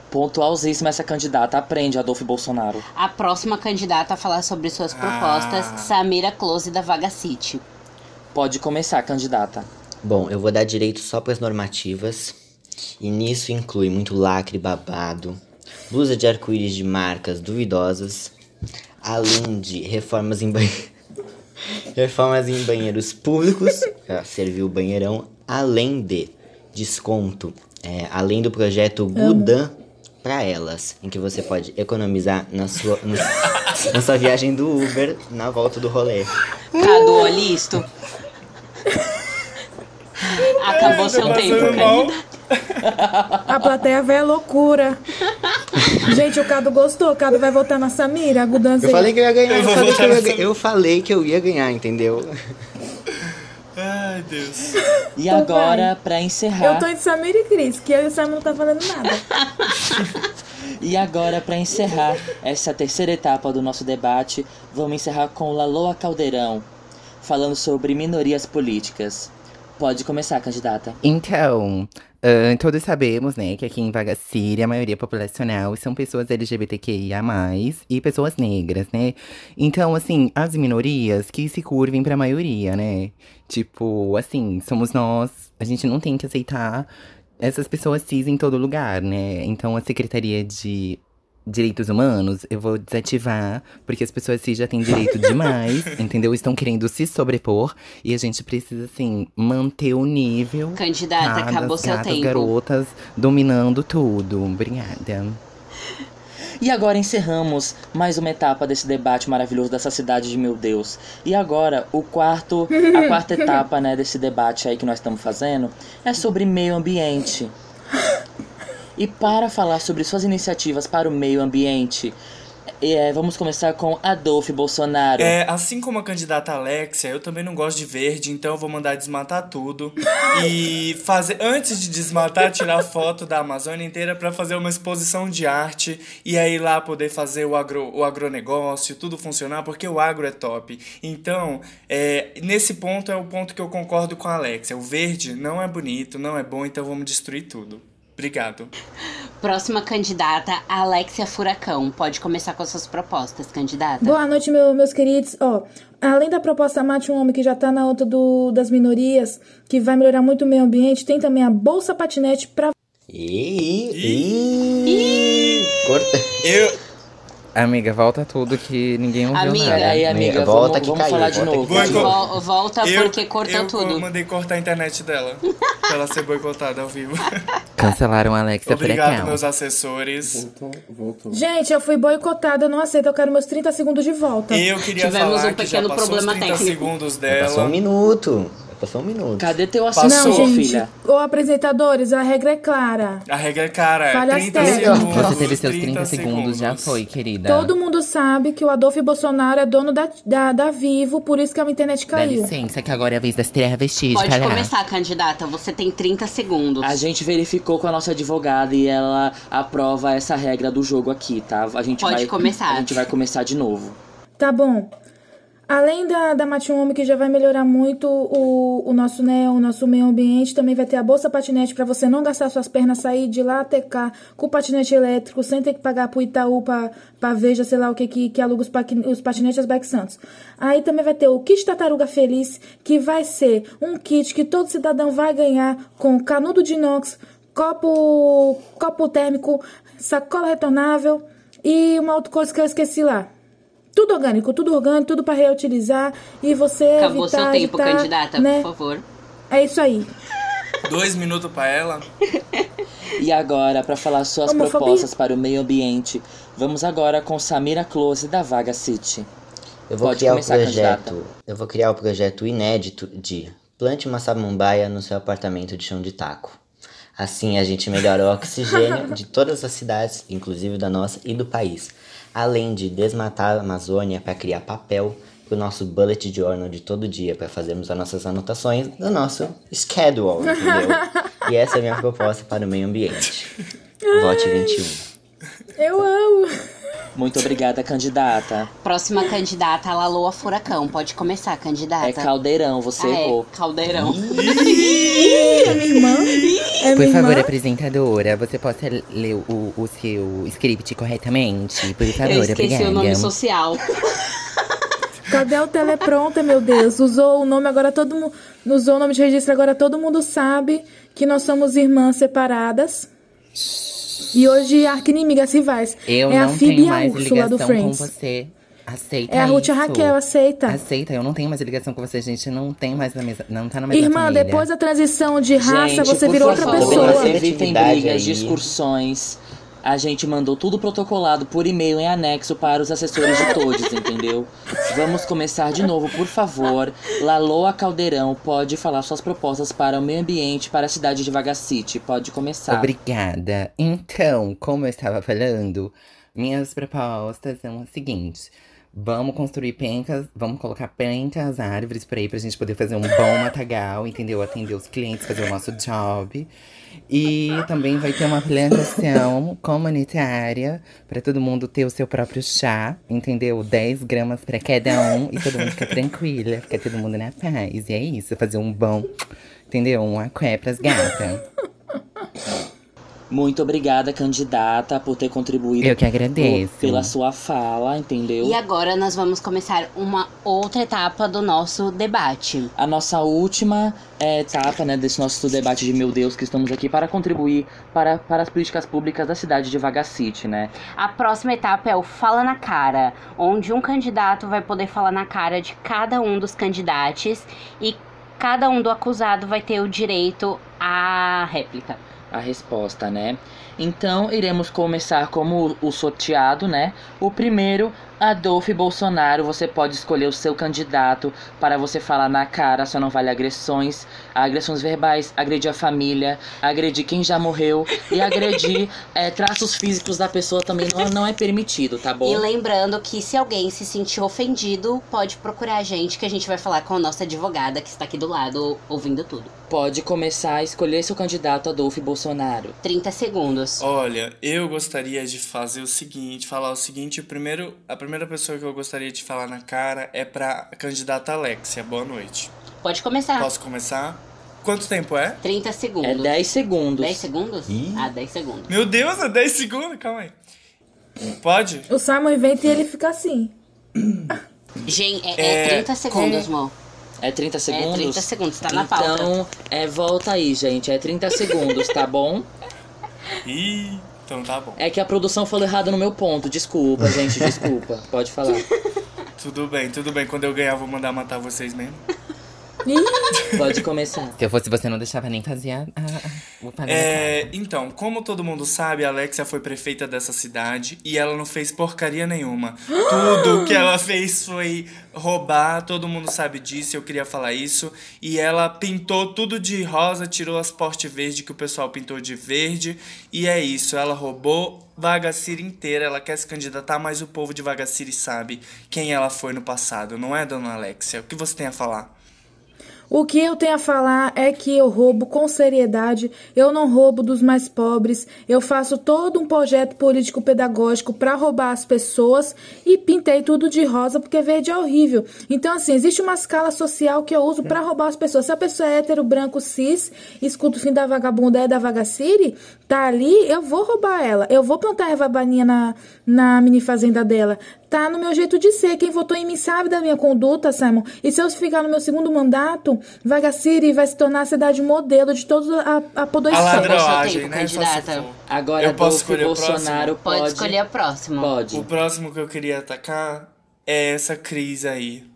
Pontualzíssima essa candidata. Aprende, Adolfo Bolsonaro. A próxima candidata a falar sobre suas propostas, Ah. Samira Close da Vaga City. Pode começar, candidata. Bom, eu vou dar direito só para as normativas. E nisso inclui muito lacre babado, blusa de arco-íris de marcas duvidosas, além de reformas em banheiros. reformas em banheiros públicos, pra servir o banheirão, além de desconto, é, além do projeto Gudan para elas, em que você pode economizar na sua, no- na sua viagem do Uber na volta do rolê. Cadu, olha isto. Acabou seu Tô tempo, candidata. A plateia vê é loucura. Gente, o Cado gostou. O Cado vai votar na Samira. A Gudança. Eu falei que eu ia ganhar, Eu eu, falei que eu, ia, eu falei que eu ia ganhar, entendeu? Ai, Deus. E Então agora, pra encerrar. Eu tô entre Samira e Cris, que eu e o Sam não tá falando nada. E agora, para encerrar essa terceira etapa do nosso debate, vamos encerrar com Laloa Caldeirão, falando sobre minorias políticas. Pode começar, candidata. Então, ahn, todos sabemos, né, que aqui em Vaga Síria a maioria populacional são pessoas LGBTQIA+, e pessoas negras, né? Então, assim, as minorias que se curvem pra maioria, né? Tipo, assim, somos nós, a gente não tem que aceitar essas pessoas cis em todo lugar, né? Então, a Secretaria de Direitos Humanos, eu vou desativar, porque as pessoas cis já têm direito demais, entendeu? Estão querendo se sobrepor, e a gente precisa, assim, manter o nível Candidata, tá, acabou seu gatas tempo. garotas dominando tudo. Obrigada. E agora encerramos mais uma etapa desse debate maravilhoso dessa cidade de meu Deus. E agora, o quarto, a quarta etapa, né, desse debate aí que nós estamos fazendo é sobre meio ambiente. E para falar sobre suas iniciativas para o meio ambiente, é, vamos começar com Adolfo Bolsonaro. É, assim como a candidata Alexia, eu também não gosto de verde, então eu vou mandar desmatar tudo. E fazer, antes de desmatar, tirar foto da Amazônia inteira para fazer uma exposição de arte e aí lá poder fazer o, agro, o agronegócio, tudo funcionar, porque o agro é top. Então, é, nesse ponto é o ponto que eu concordo com a Alexia. O verde não é bonito, não é bom, então vamos destruir tudo. Obrigado. Próxima candidata, Alexia Furacão. Pode começar com as suas propostas, candidata. Boa noite, meu- meus queridos. Ó, além da proposta Mate um Homem, que já tá na outra do, das minorias, que vai melhorar muito o meio ambiente, tem também a Bolsa Patinete pra Ih, ih, Corta. Eu, Amiga, volta tudo que ninguém ouviu Amiga, nada. Peraí, amiga, Volta vamos, que vamos caiu, falar de novo. Vol- volta eu, porque cortou eu tudo. mandei cortar a internet dela. pra ela ser boicotada ao vivo. Cancelaram a Alexia Obrigado, Furacão. meus assessores. Voltou, voltou. Gente, eu fui boicotada, eu não aceito, eu quero meus 30 segundos de volta. Eu queria Tivemos falar um que já pequeno passou problema os 30 técnico. segundos Passou um dela. minuto. Passou um minuto. Cadê teu Passou. assessor, Não, gente, filha? ô apresentadores, a regra é clara. A regra é cara, é Falhas 30 técnicas. segundos. Você teve seus 30 segundos, já foi, querida. Todo mundo sabe que o Adolfo Bolsonaro é dono da, da, da Vivo, por isso que a minha internet Dá caiu. licença, que agora é a vez das travestis de Pode começar, candidata. Você tem 30 segundos. A gente verificou com a nossa advogada e ela aprova essa regra do jogo aqui, tá? A gente Pode vai começar. A gente vai começar de novo. Tá bom. Além da, da Mate um Homem, que já vai melhorar muito o, o, nosso, né, o nosso meio ambiente, também vai ter a Bolsa Patinete para você não gastar suas pernas, sair de lá até cá com o patinete elétrico, sem ter que pagar pro Itaú, pra, pra Veja, sei lá o que, que, que aluga os, paqui- os patinetes Bike Santos. Aí também vai ter o Kit Tartaruga Feliz, que vai ser um kit que todo cidadão vai ganhar com canudo de inox, copo, copo térmico, sacola retornável e uma outra coisa que eu esqueci lá. Tudo orgânico, tudo orgânico, tudo para reutilizar e você Acabou evitar seu tempo, tá, candidata, né? por favor. É isso aí. Dois minutos pra ela. E agora, para falar suas Homofobia. propostas para o meio ambiente, vamos agora com Samira Close da Vaga City. Eu vou Pode criar o projeto. candidata. Eu vou criar o projeto inédito de plante uma samambaia no seu apartamento de chão de taco. Assim a gente melhora o oxigênio de todas as cidades, inclusive da nossa e do país. Além de desmatar a Amazônia para criar papel para o nosso bullet journal de todo dia, para fazermos as nossas anotações do nosso schedule, entendeu? e essa é a minha proposta para o meio ambiente. Vote 21. Eu amo. Muito obrigada, candidata. Próxima candidata, Laloa Furacão. Pode começar, candidata. É caldeirão, você Ah, é, errou. caldeirão. É minha irmã. É Por minha favor, irmã. apresentadora, você pode ler o, o seu script corretamente? Por favor, Eu esqueci obrigada. o nome social. Cadê o teleprompter, meu Deus? Usou o nome, agora todo mundo. Usou o nome de registro, agora todo mundo sabe que nós somos irmãs separadas. E hoje arquinimigas rivais. Eu é a não Phoebe tenho e a mais Úrsula do ligação com Friends. você. Aceita É a Ruth e isso. a Raquel, aceita. Aceita, eu não tenho mais ligação com você, a gente não tem mais na mesma, não tá na mesma Irmã, família. depois da transição de raça, Gente, você por virou outra favor, pessoa. Evitem Seletividade brigas, aí. discussões. A gente mandou tudo protocolado por e-mail em anexo para os assessores de todos, entendeu? Vamos começar de novo, por favor. Laloa Caldeirão pode falar suas propostas para o meio ambiente, para a cidade de Vagacity. Pode começar. Obrigada. Então, como eu estava falando, minhas propostas são as seguintes. Vamos construir pencas, vamos colocar pencas, árvores por aí pra gente poder fazer um bom matagal, entendeu? Atender os clientes, fazer o nosso job. E também vai ter uma plantação comunitária para todo mundo ter o seu próprio chá, entendeu? 10 gramas para cada um e todo mundo fica tranquila, fica todo mundo na paz. E é isso, fazer um bom, entendeu? Um aqué pras gatas. Muito obrigada, candidata, por ter contribuído Eu que agradeço. por- pela sua fala, entendeu? E agora nós vamos começar uma outra etapa do nosso debate. A nossa última é, etapa né, desse nosso debate de meu Deus, que estamos aqui para contribuir para, para as políticas públicas da cidade de Vagacity, né? A próxima etapa é o Fala na Cara, onde um candidato vai poder falar na cara de cada um dos candidatos e cada um do acusado vai ter o direito à réplica. A resposta, né? Então, iremos começar como o sorteado, né? O primeiro, Adolfo Bolsonaro, você pode escolher o seu candidato para você falar na cara, só não vale agressões, agressões verbais, agredir a família, agredir quem já morreu e agredir é, traços físicos da pessoa também não, não é permitido, tá bom? E lembrando que se alguém se sentir ofendido, pode procurar a gente, que a gente vai falar com a nossa advogada que está aqui do lado ouvindo tudo. Pode começar a escolher seu candidato Adolfo Bolsonaro. 30 segundos. Olha, eu gostaria de fazer o seguinte, falar o seguinte, o primeiro, a primeira pessoa que eu gostaria de falar na cara é pra candidata Alexia. Boa noite. Pode começar. Posso começar? Quanto tempo é? 30 segundos. É 10 segundos. 10 segundos? Ih. Ah, 10 segundos. Meu Deus, é 10 segundos? Calma aí. Pode? O Simon inventa e ele fica assim. Gente, é, é É, 30 segundos, como- amor. É 30 segundos? 30 segundos, tá na pauta. Então, é, volta aí, gente. É 30 segundos, tá bom? Ih, então tá bom. É que a produção falou errado no meu ponto. Desculpa, gente, desculpa. Pode falar. Tudo bem, tudo bem. Quando eu ganhar, vou mandar matar vocês mesmo. Pode começar. Se eu fosse você, não deixava nem fazer a. a, a É, então, como todo mundo sabe, a Alexia foi prefeita dessa cidade e ela não fez porcaria nenhuma. Tudo que ela fez foi roubar, todo mundo sabe disso, eu queria falar isso. E ela pintou tudo de rosa, tirou as porte verde que o pessoal pintou de verde. E é isso, ela roubou Vagaciri inteira, ela quer se candidatar, mas o povo de Vagaciri sabe quem ela foi no passado, não é, dona Alexia? O que você tem a falar? O que eu tenho a falar é que eu roubo com seriedade, eu não roubo dos mais pobres, eu faço todo um projeto político-pedagógico para roubar as pessoas e pintei tudo de rosa porque verde é horrível. Então, assim, existe uma escala social que eu uso para roubar as pessoas. Se a pessoa é hétero, branco, cis, escuta o fim da vagabunda é da Vagaciri, tá ali, eu vou roubar ela. Eu vou plantar erva baninha na, na mini fazenda dela. Tá no meu jeito de ser. Quem votou em mim sabe da minha conduta, Simon. E se eu ficar no meu segundo mandato, Vagaciri vai se tornar a cidade modelo de toda a, a A Podosfera. ladroagem, tempo, né? Candidata. Agora, Eu posso escolher o Bolsonaro Pode, pode. escolher a próxima. Pode. O próximo que eu queria atacar é essa Cris aí.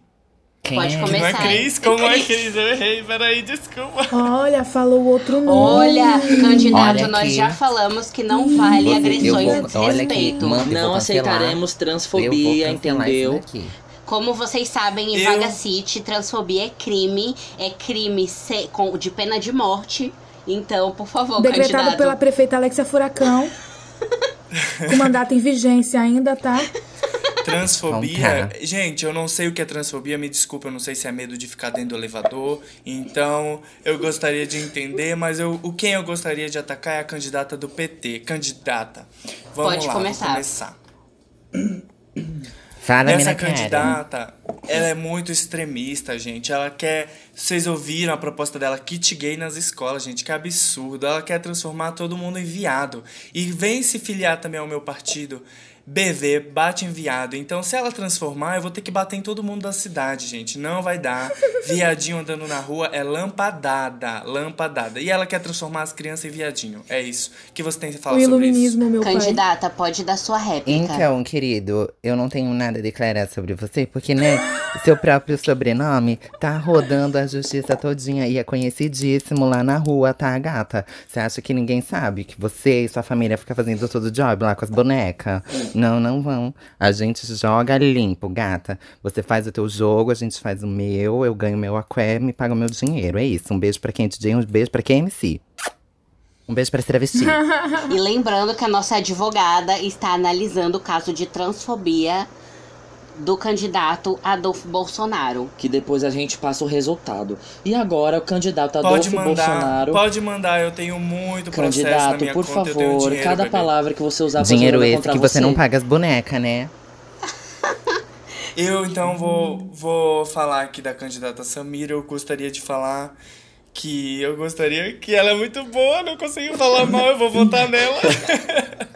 Quem Pode é? começar. Não é Cris? Como é Cris? Eu errei, peraí, desculpa. Olha, falou outro nome. Olha, candidato, Olha nós aqui. já falamos que não vale Você- agressões vou- olha aqui. Eu vou Não aceitaremos transfobia, entendeu? Como vocês sabem, em Eu- Vaga City, transfobia é crime, é crime de pena de morte. Então, por favor, Decretado candidato. pela prefeita Alexia Furacão. com mandato em vigência ainda, tá? Transfobia. Então Gente, eu não sei o que é transfobia, me desculpa, eu não sei se é medo de ficar dentro do elevador. Então, eu gostaria de entender, mas eu, o quem eu gostaria de atacar é a candidata do PT. Candidata. Vamos Pode lá, começar. começar. Fala, Essa cara. candidata, ela é muito extremista, gente. Ela quer. Vocês ouviram a proposta dela, kit gay nas escolas, gente. Que absurdo. Ela quer transformar todo mundo em viado. E vem se filiar também ao meu partido. BV, bate em viado. Então, se ela transformar, eu vou ter que bater em todo mundo da cidade, gente. Não vai dar. Viadinho andando na rua é lampadada. Lampadada. E ela quer transformar as crianças em viadinho. É isso. Que você tem que falar o sobre isso? iluminismo, meu pai. Candidata, pode dar sua réplica. Então, querido, eu não tenho nada a declarar sobre você, porque, né, seu próprio sobrenome tá rodando a justiça todinha e é conhecidíssimo lá na rua, tá, gata? Você acha que ninguém sabe que você e sua família ficam fazendo todo o job lá com as bonecas? Não, não vão. A gente joga limpo, gata. Você faz o teu jogo, a gente faz o meu, eu ganho meu aqué, me paga o meu dinheiro. É isso. Um beijo pra quem é um beijo pra quem é MC. Um beijo pra travesti. E lembrando que a nossa advogada está analisando o caso de transfobia do candidato Adolfo Bolsonaro. Que depois a gente passa o resultado. E agora o candidato Pode Adolfo mandar, Bolsonaro. pode mandar, eu tenho muito processo na Candidato, minha por conta, favor, dinheiro, cada bebê. palavra que você usar Dinheiro esse contra que você não paga as bonecas, né? Eu então vou, vou falar aqui da candidata Samira. Eu gostaria de falar que eu gostaria que ela é muito boa, não consigo falar mal, eu vou votar nela.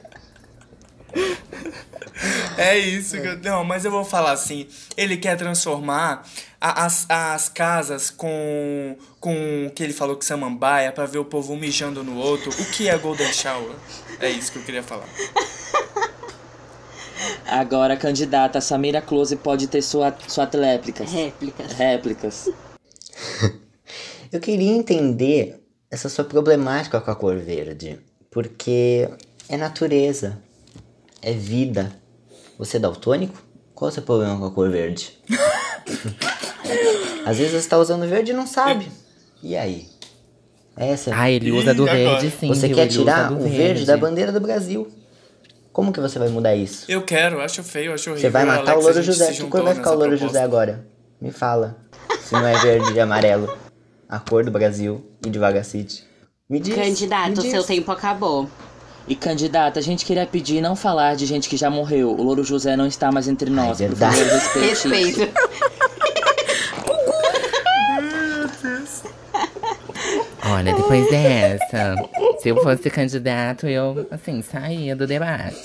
É isso que eu. Não, mas eu vou falar assim. Ele quer transformar a- as, as casas com. com o que ele falou que samambaia pra ver o povo um mijando no outro. O que é Golden Shower? É isso que eu queria falar. Agora, candidata Samira Close pode ter sua, sua réplicas. Réplicas. Réplicas. Eu queria entender essa sua problemática com a cor verde. Porque é natureza, é vida. Você é daltônico? Qual o seu problema com a cor verde? Às vezes você tá usando verde e não sabe. E aí? Essa. Ah, ele usa do verde sim. você quer tirar o verde da bandeira do Brasil. Como que você vai mudar isso? Eu quero, acho feio, acho horrível. Você vai matar Alex, o Louro José. Que cor vai ficar o Louro proposta. José agora? Me fala. Se não é verde e amarelo. A cor do Brasil e de Vaga City. Me diz. Candidato, me o diz. seu tempo acabou. E candidata, a gente queria pedir não falar de gente que já morreu. O Louro José não está mais entre nós. por verdade. favor, respeite. Respeito. Olha, depois dessa, se eu fosse candidato, eu, assim, saía do debate.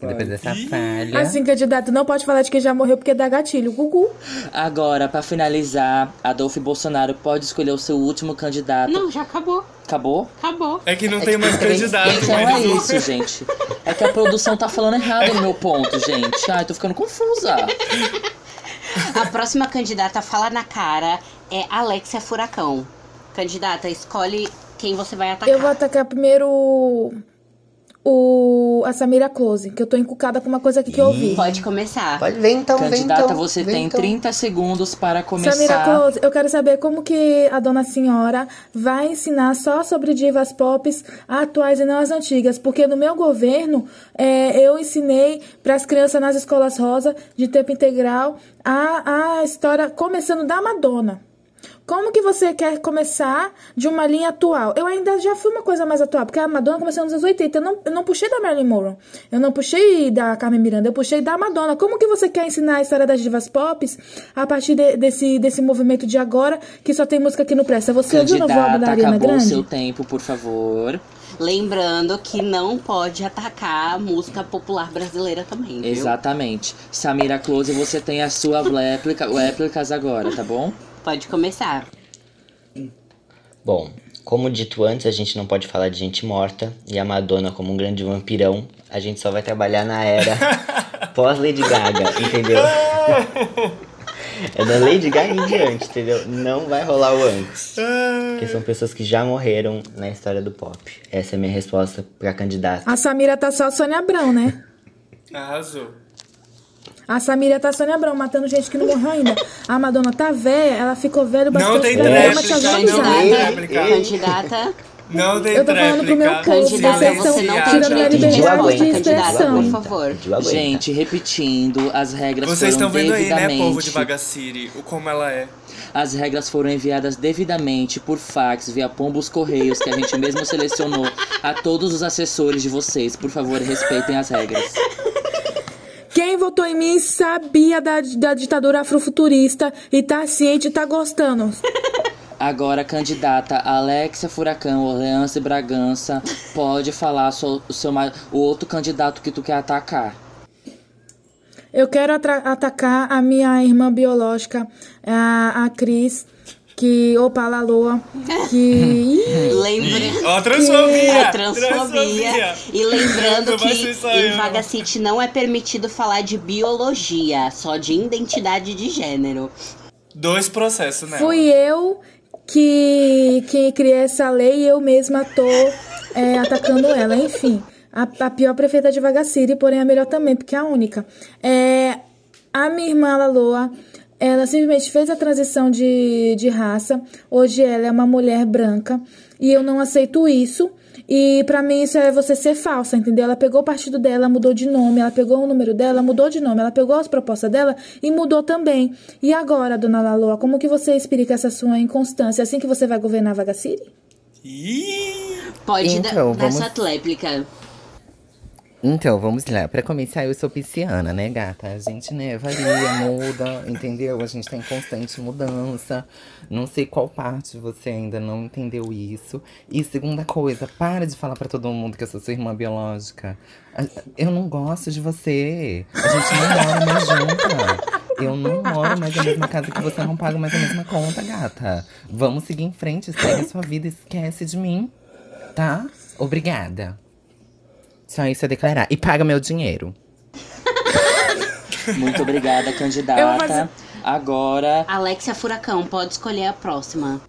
Depois dessa falha. Assim, candidato, não pode falar de quem já morreu porque dá gatilho. Gugu. Agora, pra finalizar, Adolfo Bolsonaro pode escolher o seu último candidato. Não, já acabou. Acabou? Acabou. É que não tem mais três candidato, Então é mas... isso, gente. É que a produção tá falando errado no meu ponto, gente. Ai, tô ficando confusa. A próxima candidata a falar na cara é Alexia Furacão. Candidata, escolhe quem você vai atacar. Eu vou atacar primeiro o- a Samira Close, que eu tô encucada com uma coisa aqui que eu ouvi. Pode começar. Pode ver então, vem Candidata, então. você vem tem então. 30 segundos para Samira começar. Close, eu quero saber como que a dona senhora vai ensinar só sobre divas pop atuais e não as antigas. Porque no meu governo, é, eu ensinei para as crianças nas escolas rosa de tempo integral a, a história começando da Madonna. Como que você quer começar de uma linha atual? Eu ainda já fui uma coisa mais atual, porque a Madonna começou nos anos 80. Eu não, eu não puxei da Marilyn Monroe. Eu não puxei da Carmen Miranda. Eu puxei da Madonna. Como que você quer ensinar a história das divas pop a partir de- desse, desse movimento de agora, que só tem música que não presta? Você ouviu no Vogue da Candidata, Ariana acabou o Grande? seu tempo, por favor. Lembrando que não pode atacar a música popular brasileira também, viu? Exatamente. Samira Close, você tem a sua réplica, réplicas agora, tá bom? Pode começar. Bom, como dito antes, a gente não pode falar de gente morta. E a Madonna, como um grande vampirão, a gente só vai trabalhar na era pós-Lady Gaga, entendeu? É da Lady Gaga em diante, entendeu? Não vai rolar o antes. Porque são pessoas que já morreram na história do pop. Essa é a minha resposta pra candidata. A Samira tá só Sônia Abrão, né? Arrasou. A Samira tá Sônia Abrão, matando gente que não morreu ainda. A Madonna tá velha, ela ficou velha bastante Não tem tréplica, não tem Candidata, tréplica. candidata, Não tem Eu tô falando pro meu povo, candidata, vocês você não estão tem tirando minha direito de Pediu liberdade de expressão. por favor. Gente, repetindo, as regras Vocês foram estão vendo aí, né, devidamente... povo de Bagaciri, o como ela é. As regras foram enviadas devidamente por fax, via pombos correios, que a gente mesmo selecionou a todos os assessores de vocês. Por favor, respeitem as regras. Quem votou em mim sabia da, da ditadura afrofuturista e tá ciente e tá gostando. Agora, candidata Alexia Furacão, Orleans e Bragança, pode falar so- o, seu, o outro candidato que tu quer atacar. Eu quero atacar a minha irmã biológica, a, a Cris, que. Opa, Laloa, que. Lembre... Ó, transfobia! A transfobia. E lembrando que em eu, não. Vaga City não é permitido falar de biologia, só de identidade de gênero. Dois processos, né? Fui eu que, que criei essa lei e eu mesma tô é, atacando ela. Enfim, a, a pior prefeita de Vagaciri, porém a melhor também, porque é a única. É, a minha irmã Laloa, ela simplesmente fez a transição de, de raça. Hoje ela é uma mulher branca e eu não aceito isso. E pra mim isso é você ser falsa, entendeu? Ela pegou o partido dela, mudou de nome, ela pegou o número dela, mudou de nome, ela pegou as propostas dela e mudou também. E agora, dona Laloa, como que você explica essa sua inconstância? Assim que você vai governar Vagaciri? Ih, Pode Então, dar, dar vamos- sua tréplica. Então, vamos lá. Pra começar, eu sou pisciana, né, gata? A gente, né, varia, muda, entendeu? A gente tá em constante mudança. Não sei qual parte você ainda não entendeu isso. E segunda coisa, para de falar pra todo mundo que eu sou sua irmã biológica. Eu não gosto de você. A gente não mora mais junta. Eu não moro mais na mesma casa que você, não pago mais a mesma conta, gata. Vamos seguir em frente, segue a sua vida, esquece de mim, tá? Obrigada. Só isso a declarar. E paga meu dinheiro. Muito obrigada, candidata. fazer- Agora, Alexia Furacão, pode escolher a próxima.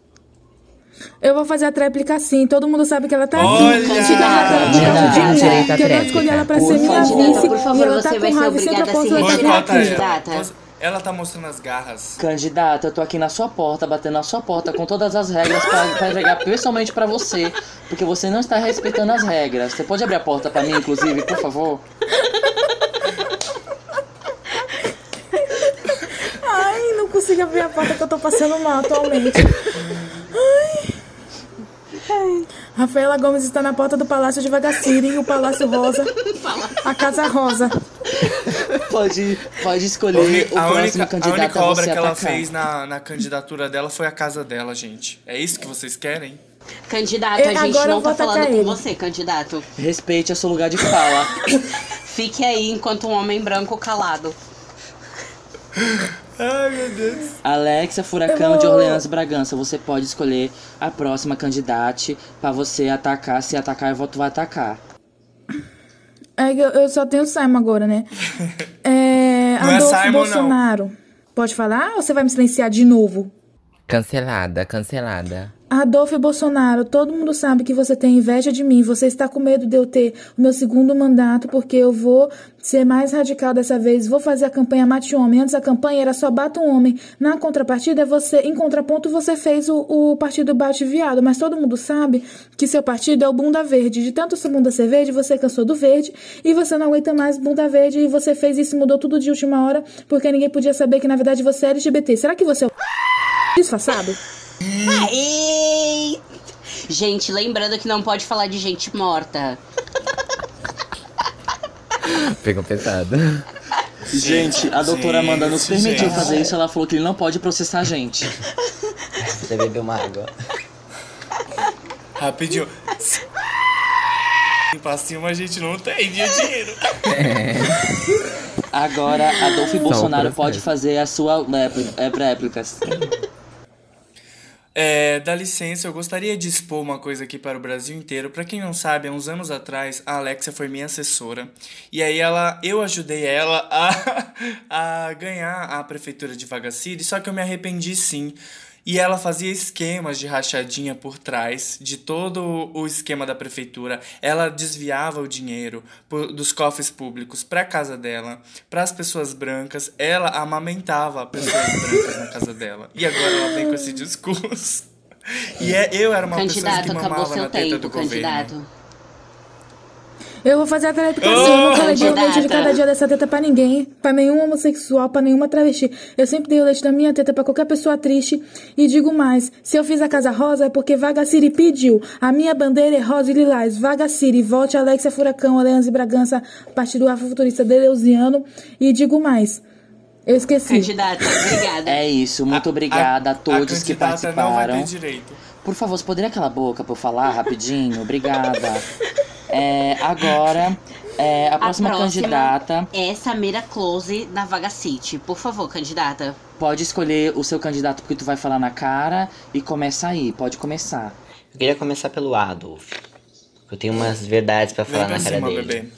Eu vou fazer a tréplica sim. Todo mundo sabe que ela tá Olha! aqui. Candidata, direito à que eu não escolhi ela pra Por ser minha favor. vice. Por favor, e ela você tá vai com ser raiva e sempre obrigada a posso se retirar. Candidata. Ela tá mostrando as garras. Candidata, eu tô aqui na sua porta, batendo na sua porta com todas as regras pra, pra entregar pessoalmente pra você, porque você não está respeitando as regras. Você pode abrir a porta pra mim, inclusive, por favor? Ai, não consigo abrir a porta que eu tô passando mal atualmente. Ai. Ai. Rafaela Gomes está na porta do Palácio de Vagaciri, o Palácio Rosa, a Casa Rosa. Pode, pode escolher o A próximo única, a candidato única a obra você que ela atacar. fez na, na candidatura dela foi a casa dela, gente. É isso que vocês querem? Candidato, Eu- a gente não vou tá falando com ele. você, candidato. Respeite a seu lugar de fala. Fique aí enquanto um homem branco calado. Ai, meu Deus. Alexia Furacão Eu de vou- Orleans Bragança, você pode escolher a próxima candidata pra você atacar. Se atacar, eu vou tu vai atacar. É que eu, eu só tenho o Simon agora, né? É, Não é Simon, não. Bolsonaro. Pode falar ou você vai me silenciar de novo? Cancelada, cancelada. Adolfo Bolsonaro, todo mundo sabe que você tem inveja de mim. Você está com medo de eu ter o meu segundo mandato, porque eu vou ser mais radical dessa vez. Vou fazer a campanha Mate Homem. Antes a campanha era só Bata um Homem. Na contrapartida, você, em contraponto, você fez o, o partido Bate Viado. Mas todo mundo sabe que seu partido é o Bunda Verde. De tanto sua bunda ser verde, você cansou do verde e você não aguenta mais Bunda Verde. E você fez isso mudou tudo de última hora, porque ninguém podia saber que na verdade você é LGBT. Será que você é o Ei! Gente, lembrando que não pode falar de gente morta. Pegou pesado. Gente, a doutora Gente, Amanda nos permitiu gente. fazer isso. Ela falou que ele não pode processar a gente. Você bebeu uma água. Rapidinho. Pra cima a gente não tem dinheiro. Agora, Adolfo Bolsonaro pode fazer a sua lépli- é, réplicas. É, dá licença, eu gostaria de expor uma coisa aqui para o Brasil inteiro. Para quem não sabe, há uns anos atrás, a Alexia foi minha assessora. E aí ela, eu ajudei ela a, a ganhar a prefeitura de Vagaciri, só que eu me arrependi sim. E ela fazia esquemas de rachadinha por trás de todo o esquema da prefeitura. Ela desviava o dinheiro por- dos cofres públicos para casa dela, para as pessoas brancas. Ela amamentava pessoas brancas na casa dela. E agora ela vem com esse discurso. E é, eu era uma pessoa candidato, que acabou mamava na teta tempo, do candidato. governo. Eu vou fazer a telepicação. eu nunca levei o leite de Candidata. cada dia dessa teta pra ninguém. Pra nenhum homossexual, pra nenhuma travesti. Eu sempre dei o leite da minha teta pra qualquer pessoa triste. E digo mais: se eu fiz a casa rosa é porque Vagaciri pediu. A minha bandeira é rosa e lilás. Vagaciri, volte Alexia Furacão, Orleans e Bragança, Partido Afrofuturista Deleuziano. E digo mais: eu esqueci. Candidato, obrigada. É isso, muito obrigada a, todos que candidata não vai ter participaram. direito. Por favor, você poderia calar a boca pra eu falar rapidinho? Obrigada. É, agora, é, a próxima candidata é Samira Close da Vaga City. Por favor, candidata. pode escolher o seu candidato porque tu vai falar na cara e começa aí, pode começar. Eu queria começar pelo Adolf. Eu tenho umas verdades pra Vem falar na cara cima, dele. bebê.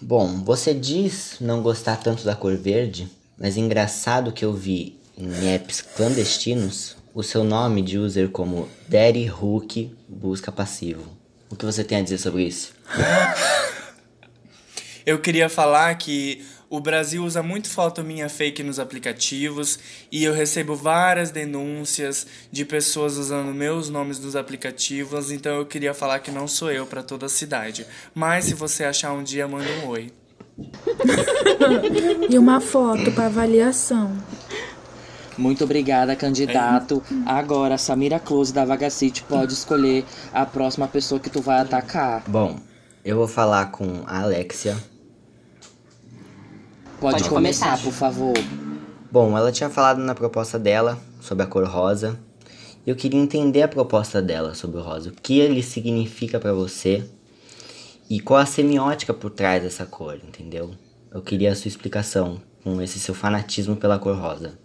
Bom, você diz não gostar tanto da cor verde, mas engraçado que eu vi em apps clandestinos o seu nome de user como Daddy Hook busca passivo. O que você tem a dizer sobre isso? Eu queria falar que o Brasil usa muito foto minha fake nos aplicativos e eu recebo várias denúncias de pessoas usando meus nomes nos aplicativos, então eu queria falar que não sou eu pra toda a cidade. Mas se você achar um dia, manda um oi. E uma foto pra avaliação. Muito obrigada, candidato. Agora, Samira Close da Vaga City pode escolher a próxima pessoa que tu vai atacar. Bom, eu vou falar com a Alexia. Pode, Pode começar, começar. por favor. Bom, ela tinha falado na proposta dela sobre a cor rosa. Eu queria entender a proposta dela sobre o rosa. O que ele significa pra você e qual a semiótica por trás dessa cor, entendeu? Eu queria a sua explicação com esse seu fanatismo pela cor rosa.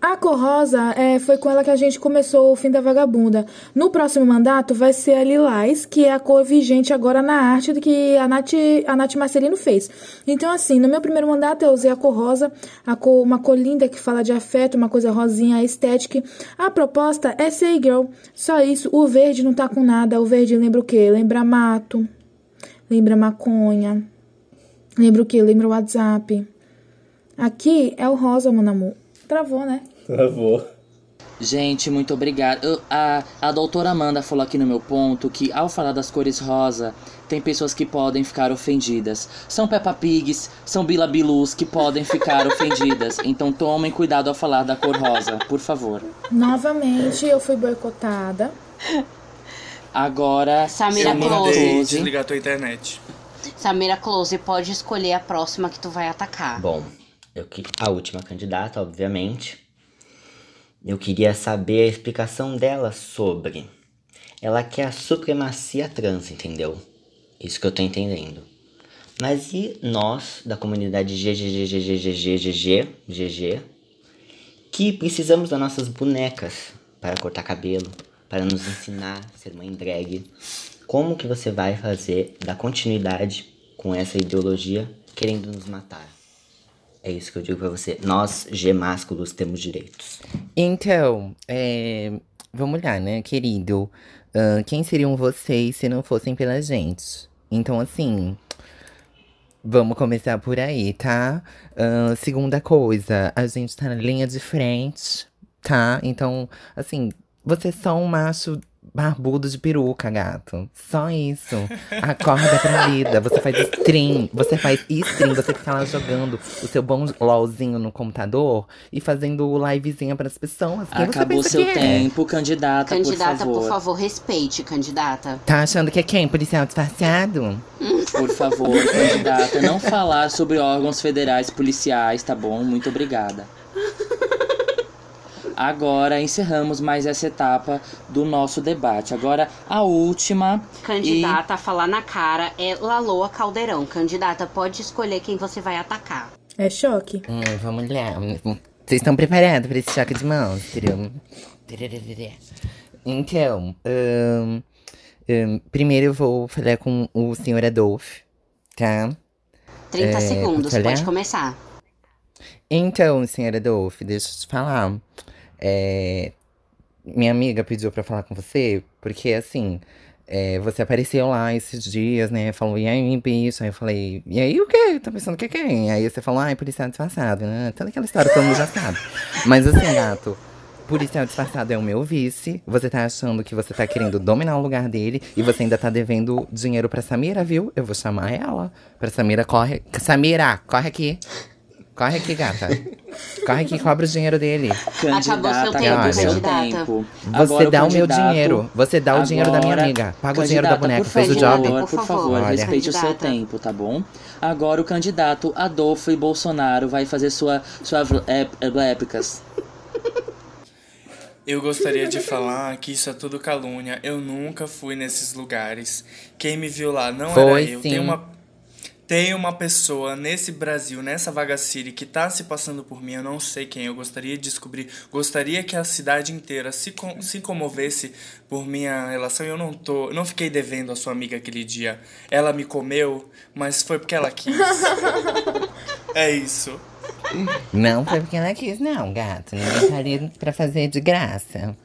A cor rosa é, foi com ela que a gente começou o fim da vagabunda. No próximo mandato vai ser a lilás, que é a cor vigente agora na arte do que a Nath, a Nath Marcelino fez. Então, assim, no meu primeiro mandato eu usei a cor rosa, a cor, uma cor linda que fala de afeto, uma coisa rosinha, estética. A proposta é ser girl, só isso. O verde não tá com nada. O verde lembra o quê? Lembra mato, lembra maconha, lembra o quê? Lembra o WhatsApp. Aqui é o rosa, mon amor. Travou, né? Travou. Gente, muito obrigado. Eu- a, a doutora Amanda falou aqui no meu ponto que ao falar das cores rosa, tem pessoas que podem ficar ofendidas. São Peppa Pigs, são Bila Bilus que podem ficar ofendidas. Então tomem cuidado ao falar da cor rosa, por favor. Novamente eu fui boicotada. Agora, Samira Samira Close. Desligar tua internet. Samira Close, pode escolher a próxima que tu vai atacar. Bom, eu a última candidata, obviamente. Eu queria saber a explicação dela sobre. Ela quer a supremacia trans, entendeu? Isso que eu tô entendendo. Mas e nós, da comunidade GGGGGGGG, GG, que precisamos das nossas bonecas para cortar cabelo, para nos ensinar a ser mãe drag? Como que você vai fazer dar continuidade com essa ideologia querendo nos matar? É isso que eu digo pra você. Nós, G másculos, temos direitos. Então, é, vamos lá, né, querido? Ahn, quem seriam vocês se não fossem pela gente? Então, assim, vamos começar por aí, tá? Ahn, segunda coisa, a gente tá na linha de frente, tá? Então, assim, você é só um macho barbudo de peruca, gato. Só isso. Acorda pra vida. Você faz stream. Você faz stream. Você fica lá jogando o seu bom LOLzinho no computador e fazendo livezinha pras pessoas. Quem você Acabou pensa seu que é? tempo, candidata, Candidata, por favor. por favor, respeite, candidata. Tá achando que é quem? Policial disfarçado? Por favor, candidata, não falar sobre órgãos federais policiais, tá bom? Muito obrigada. Agora encerramos mais essa etapa do nosso debate. Agora a última. Candidata a falar na cara é Laloa Caldeirão. Candidata, pode escolher quem você vai atacar. É choque. Hum, vamos lá. Vocês estão preparados para esse choque de monstro? Então, ahn, ahn, primeiro eu vou falar com o senhor Adolfo, tá? 30 É, segundos, pode começar. Então, senhor Adolfo, deixa eu te falar. É, minha amiga pediu pra falar com você, porque assim, é, você apareceu lá esses dias, né? Falou, e aí, bicho? Aí eu falei, e aí o quê? Tá pensando que quem? Aí você falou, ai, policial disfarçado, né? Toda aquela história todo mundo já sabe. Mas assim, gato. Policial disfarçado é o meu vice. Você tá achando que você tá querendo dominar o lugar dele e você ainda tá devendo dinheiro pra Samira, viu? Eu vou chamar ela. Pra Samira, corre. Samira, corre aqui. Corre aqui, gata. Corre aqui, cobra o dinheiro dele. Acabou seu tempo, acabou seu candidata. tempo. Você Agora dá o meu dinheiro. Você dá o dinheiro da minha Agora, amiga. Paga o dinheiro da candidata, boneca. Fez o favor, job. Por Por favor, favor, respeite o seu candidata. tempo, tá bom? Agora o candidato Adolfo e Bolsonaro vai fazer sua, sua ép- épicas. Eu gostaria de falar que isso é tudo calúnia. Eu nunca fui nesses lugares. Quem me viu lá não Foi, era eu. sim. Tem uma, tem uma pessoa nesse Brasil, nessa Vaga City, que tá se passando por mim. Eu não sei quem. Eu gostaria de descobrir. Gostaria que a cidade inteira se, com, se comovesse por minha relação. E eu não tô. eu Não fiquei devendo a sua amiga aquele dia. Ela me comeu, mas foi porque ela quis. é isso. Não foi porque ela quis, não, gato. Tá ali pra fazer de graça.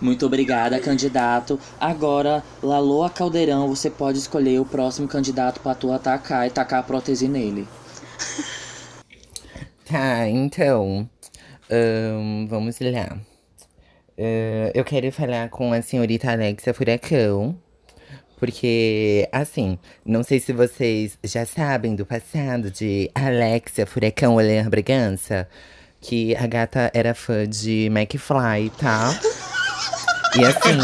Muito obrigada, candidato. Agora, Laloa Caldeirão, você pode escolher o próximo candidato pra tu atacar e tacar a prótese nele. Tá, então. ahn, vamos lá. Ah, eu quero falar com a senhorita Alexia Furacão. Porque, assim, não sei se vocês já sabem do passado de Alexia Furacão Olean Bragança, que a gata era fã de McFly, tá? E assim,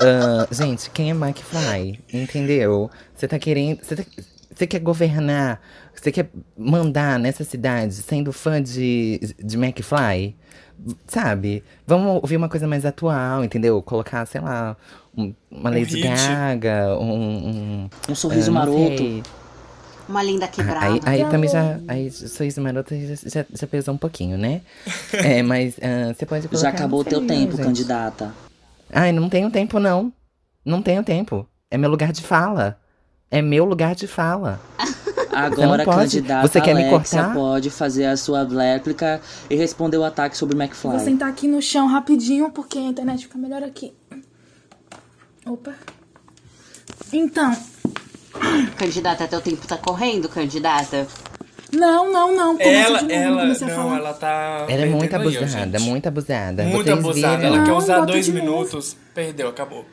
ah, gente, quem é McFly? Entendeu? Você tá querendo. Você tá- quer governar, você quer mandar nessa cidade sendo fã de, de McFly? Sabe? Vamos ouvir uma coisa mais atual, entendeu? Colocar, sei lá, um- uma Lady hit. Gaga, um. um Um sorriso não maroto. sei. Uma linda quebrada. Aí, aí também já. Aí sua esmarota já, já, já pesou um pouquinho, né? é, mas ah, você pode colocar. Já acabou o teu tempo, gente. candidata. Ai, não tenho tempo, não. Não tenho tempo. É meu lugar de fala. É meu lugar de fala. Agora, pode. candidata Você quer me Alexia cortar? pode fazer a sua réplica e responder o ataque sobre o McFly. Vou sentar aqui no chão rapidinho, porque a internet fica melhor aqui. Opa. Então, Candidata, teu tempo tá correndo, candidata? Não, não, não. Começa Ela, de novo, ela, não, falar. ela tá. Ela é muito abusada, gente. muito abusada. Muito Vocês abusada. viram? Ela quer Não, usar bota dois de novo. minutos. Perdeu, acabou.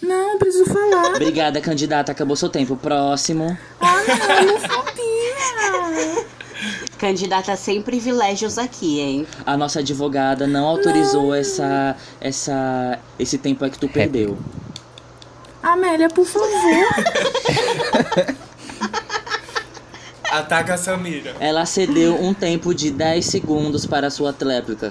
Não, preciso falar. Obrigada, candidata. Acabou seu tempo. Próximo. Ah, não, eu não sabia. Candidata sem privilégios aqui, hein? A nossa advogada não autorizou essa, essa, esse tempo aí que tu perdeu. Amélia, por favor. Ataca a Samira. Ela cedeu um tempo de 10 segundos para a sua réplica.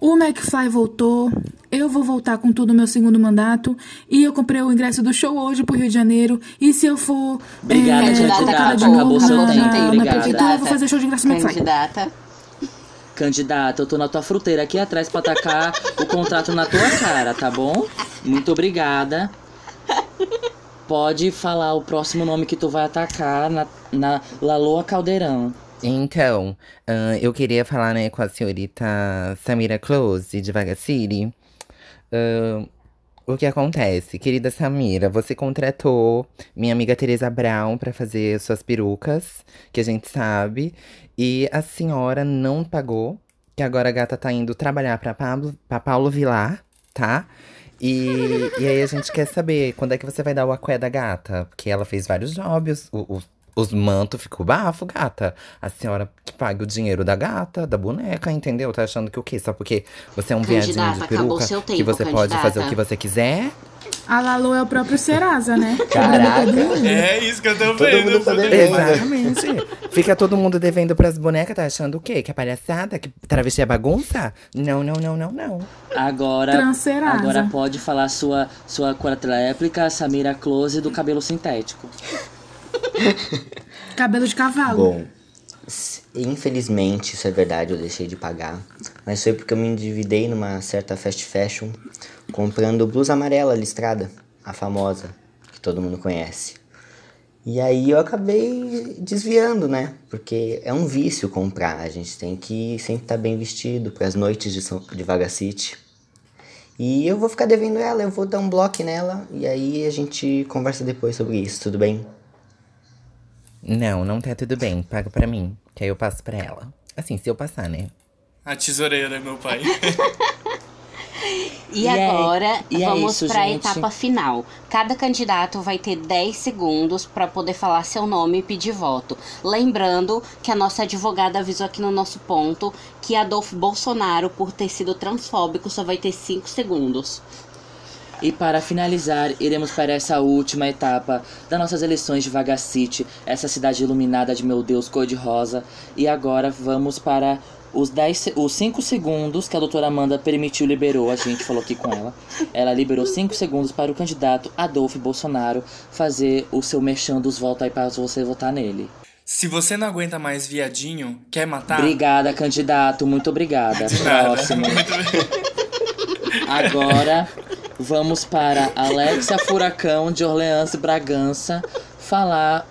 O McFly voltou. Eu vou voltar com tudo no meu segundo mandato. E eu comprei o ingresso do show hoje pro Rio de Janeiro. E se eu for. Obrigada, é, candidata. de Acabou novo seu na, tempo. na, na Obrigada. prefeitura, eu vou fazer show de ingresso no McFly. Candidata. Candidata, eu tô na tua fruteira aqui atrás pra atacar o contrato na tua cara, tá bom? Muito obrigada. Pode falar o próximo nome que tu vai atacar na, na Laloa Caldeirão. Então, ah, eu queria falar, né, com a senhorita Samira Close, de Vaga City. Ah, o que acontece? Querida Samira, você contratou minha amiga Teresa Brown pra fazer suas perucas, que a gente sabe, e a senhora não pagou, que agora a gata tá indo trabalhar Pablo, pra Paulo Vilar, tá? E, e aí a gente quer saber quando é que você vai dar o aqué da gata? Porque ela fez vários jobs, o, o- os mantos ficou bafo, gata. A senhora que paga o dinheiro da gata, da boneca, entendeu? Tá achando que o quê? Só porque você é um viadinho Candidata, de peruca seu que tempo, você pode fazer o candidata. que você quiser? A Lalu é o próprio Serasa, né? Caraca. É isso que eu tô Todo vendo. mundo tá devendo. vendo. Exatamente. Fica todo mundo devendo pras bonecas, tá achando o quê? Que é palhaçada? Que travesti é bagunça? Não, não, não, não, não. Agora, agora pode falar sua, sua réplica, Samira Close do cabelo sintético. Cabelo de cavalo. Bom, infelizmente isso é verdade, eu deixei de pagar. Mas foi porque eu me endividei numa certa fast fashion comprando blusa amarela listrada, a famosa, que todo mundo conhece. E aí eu acabei desviando, né? Porque é um vício comprar. A gente tem que sempre estar bem vestido para as noites de, São- de Vaga City. E eu vou ficar devendo ela, eu vou dar um bloco nela e aí a gente conversa depois sobre isso, tudo bem? Não, não tá tudo bem. Paga pra mim, que aí eu passo pra ela. Assim, se eu passar, né? A tesoureira, meu pai. E, E é- agora e é vamos isso, para a etapa final. Cada candidato vai ter 10 segundos para poder falar seu nome e pedir voto. Lembrando que a nossa advogada avisou aqui no nosso ponto que Adolfo Bolsonaro, por ter sido transfóbico, só vai ter 5 segundos. E para finalizar, iremos para essa última etapa das nossas eleições de Vaga City, essa cidade iluminada de meu Deus cor-de-rosa. E agora vamos para os 10, se- os 5 segundos que a doutora Amanda permitiu, liberou, a gente falou aqui com ela. Ela liberou 5 segundos para o candidato Adolfo Bolsonaro fazer o seu merchan dos votos aí para você votar nele. Se você não aguenta mais viadinho, quer matar? Obrigada, candidato, muito obrigada. Nada. Próximo. Agora vamos para Alexia Furacão de Orleans e Bragança falar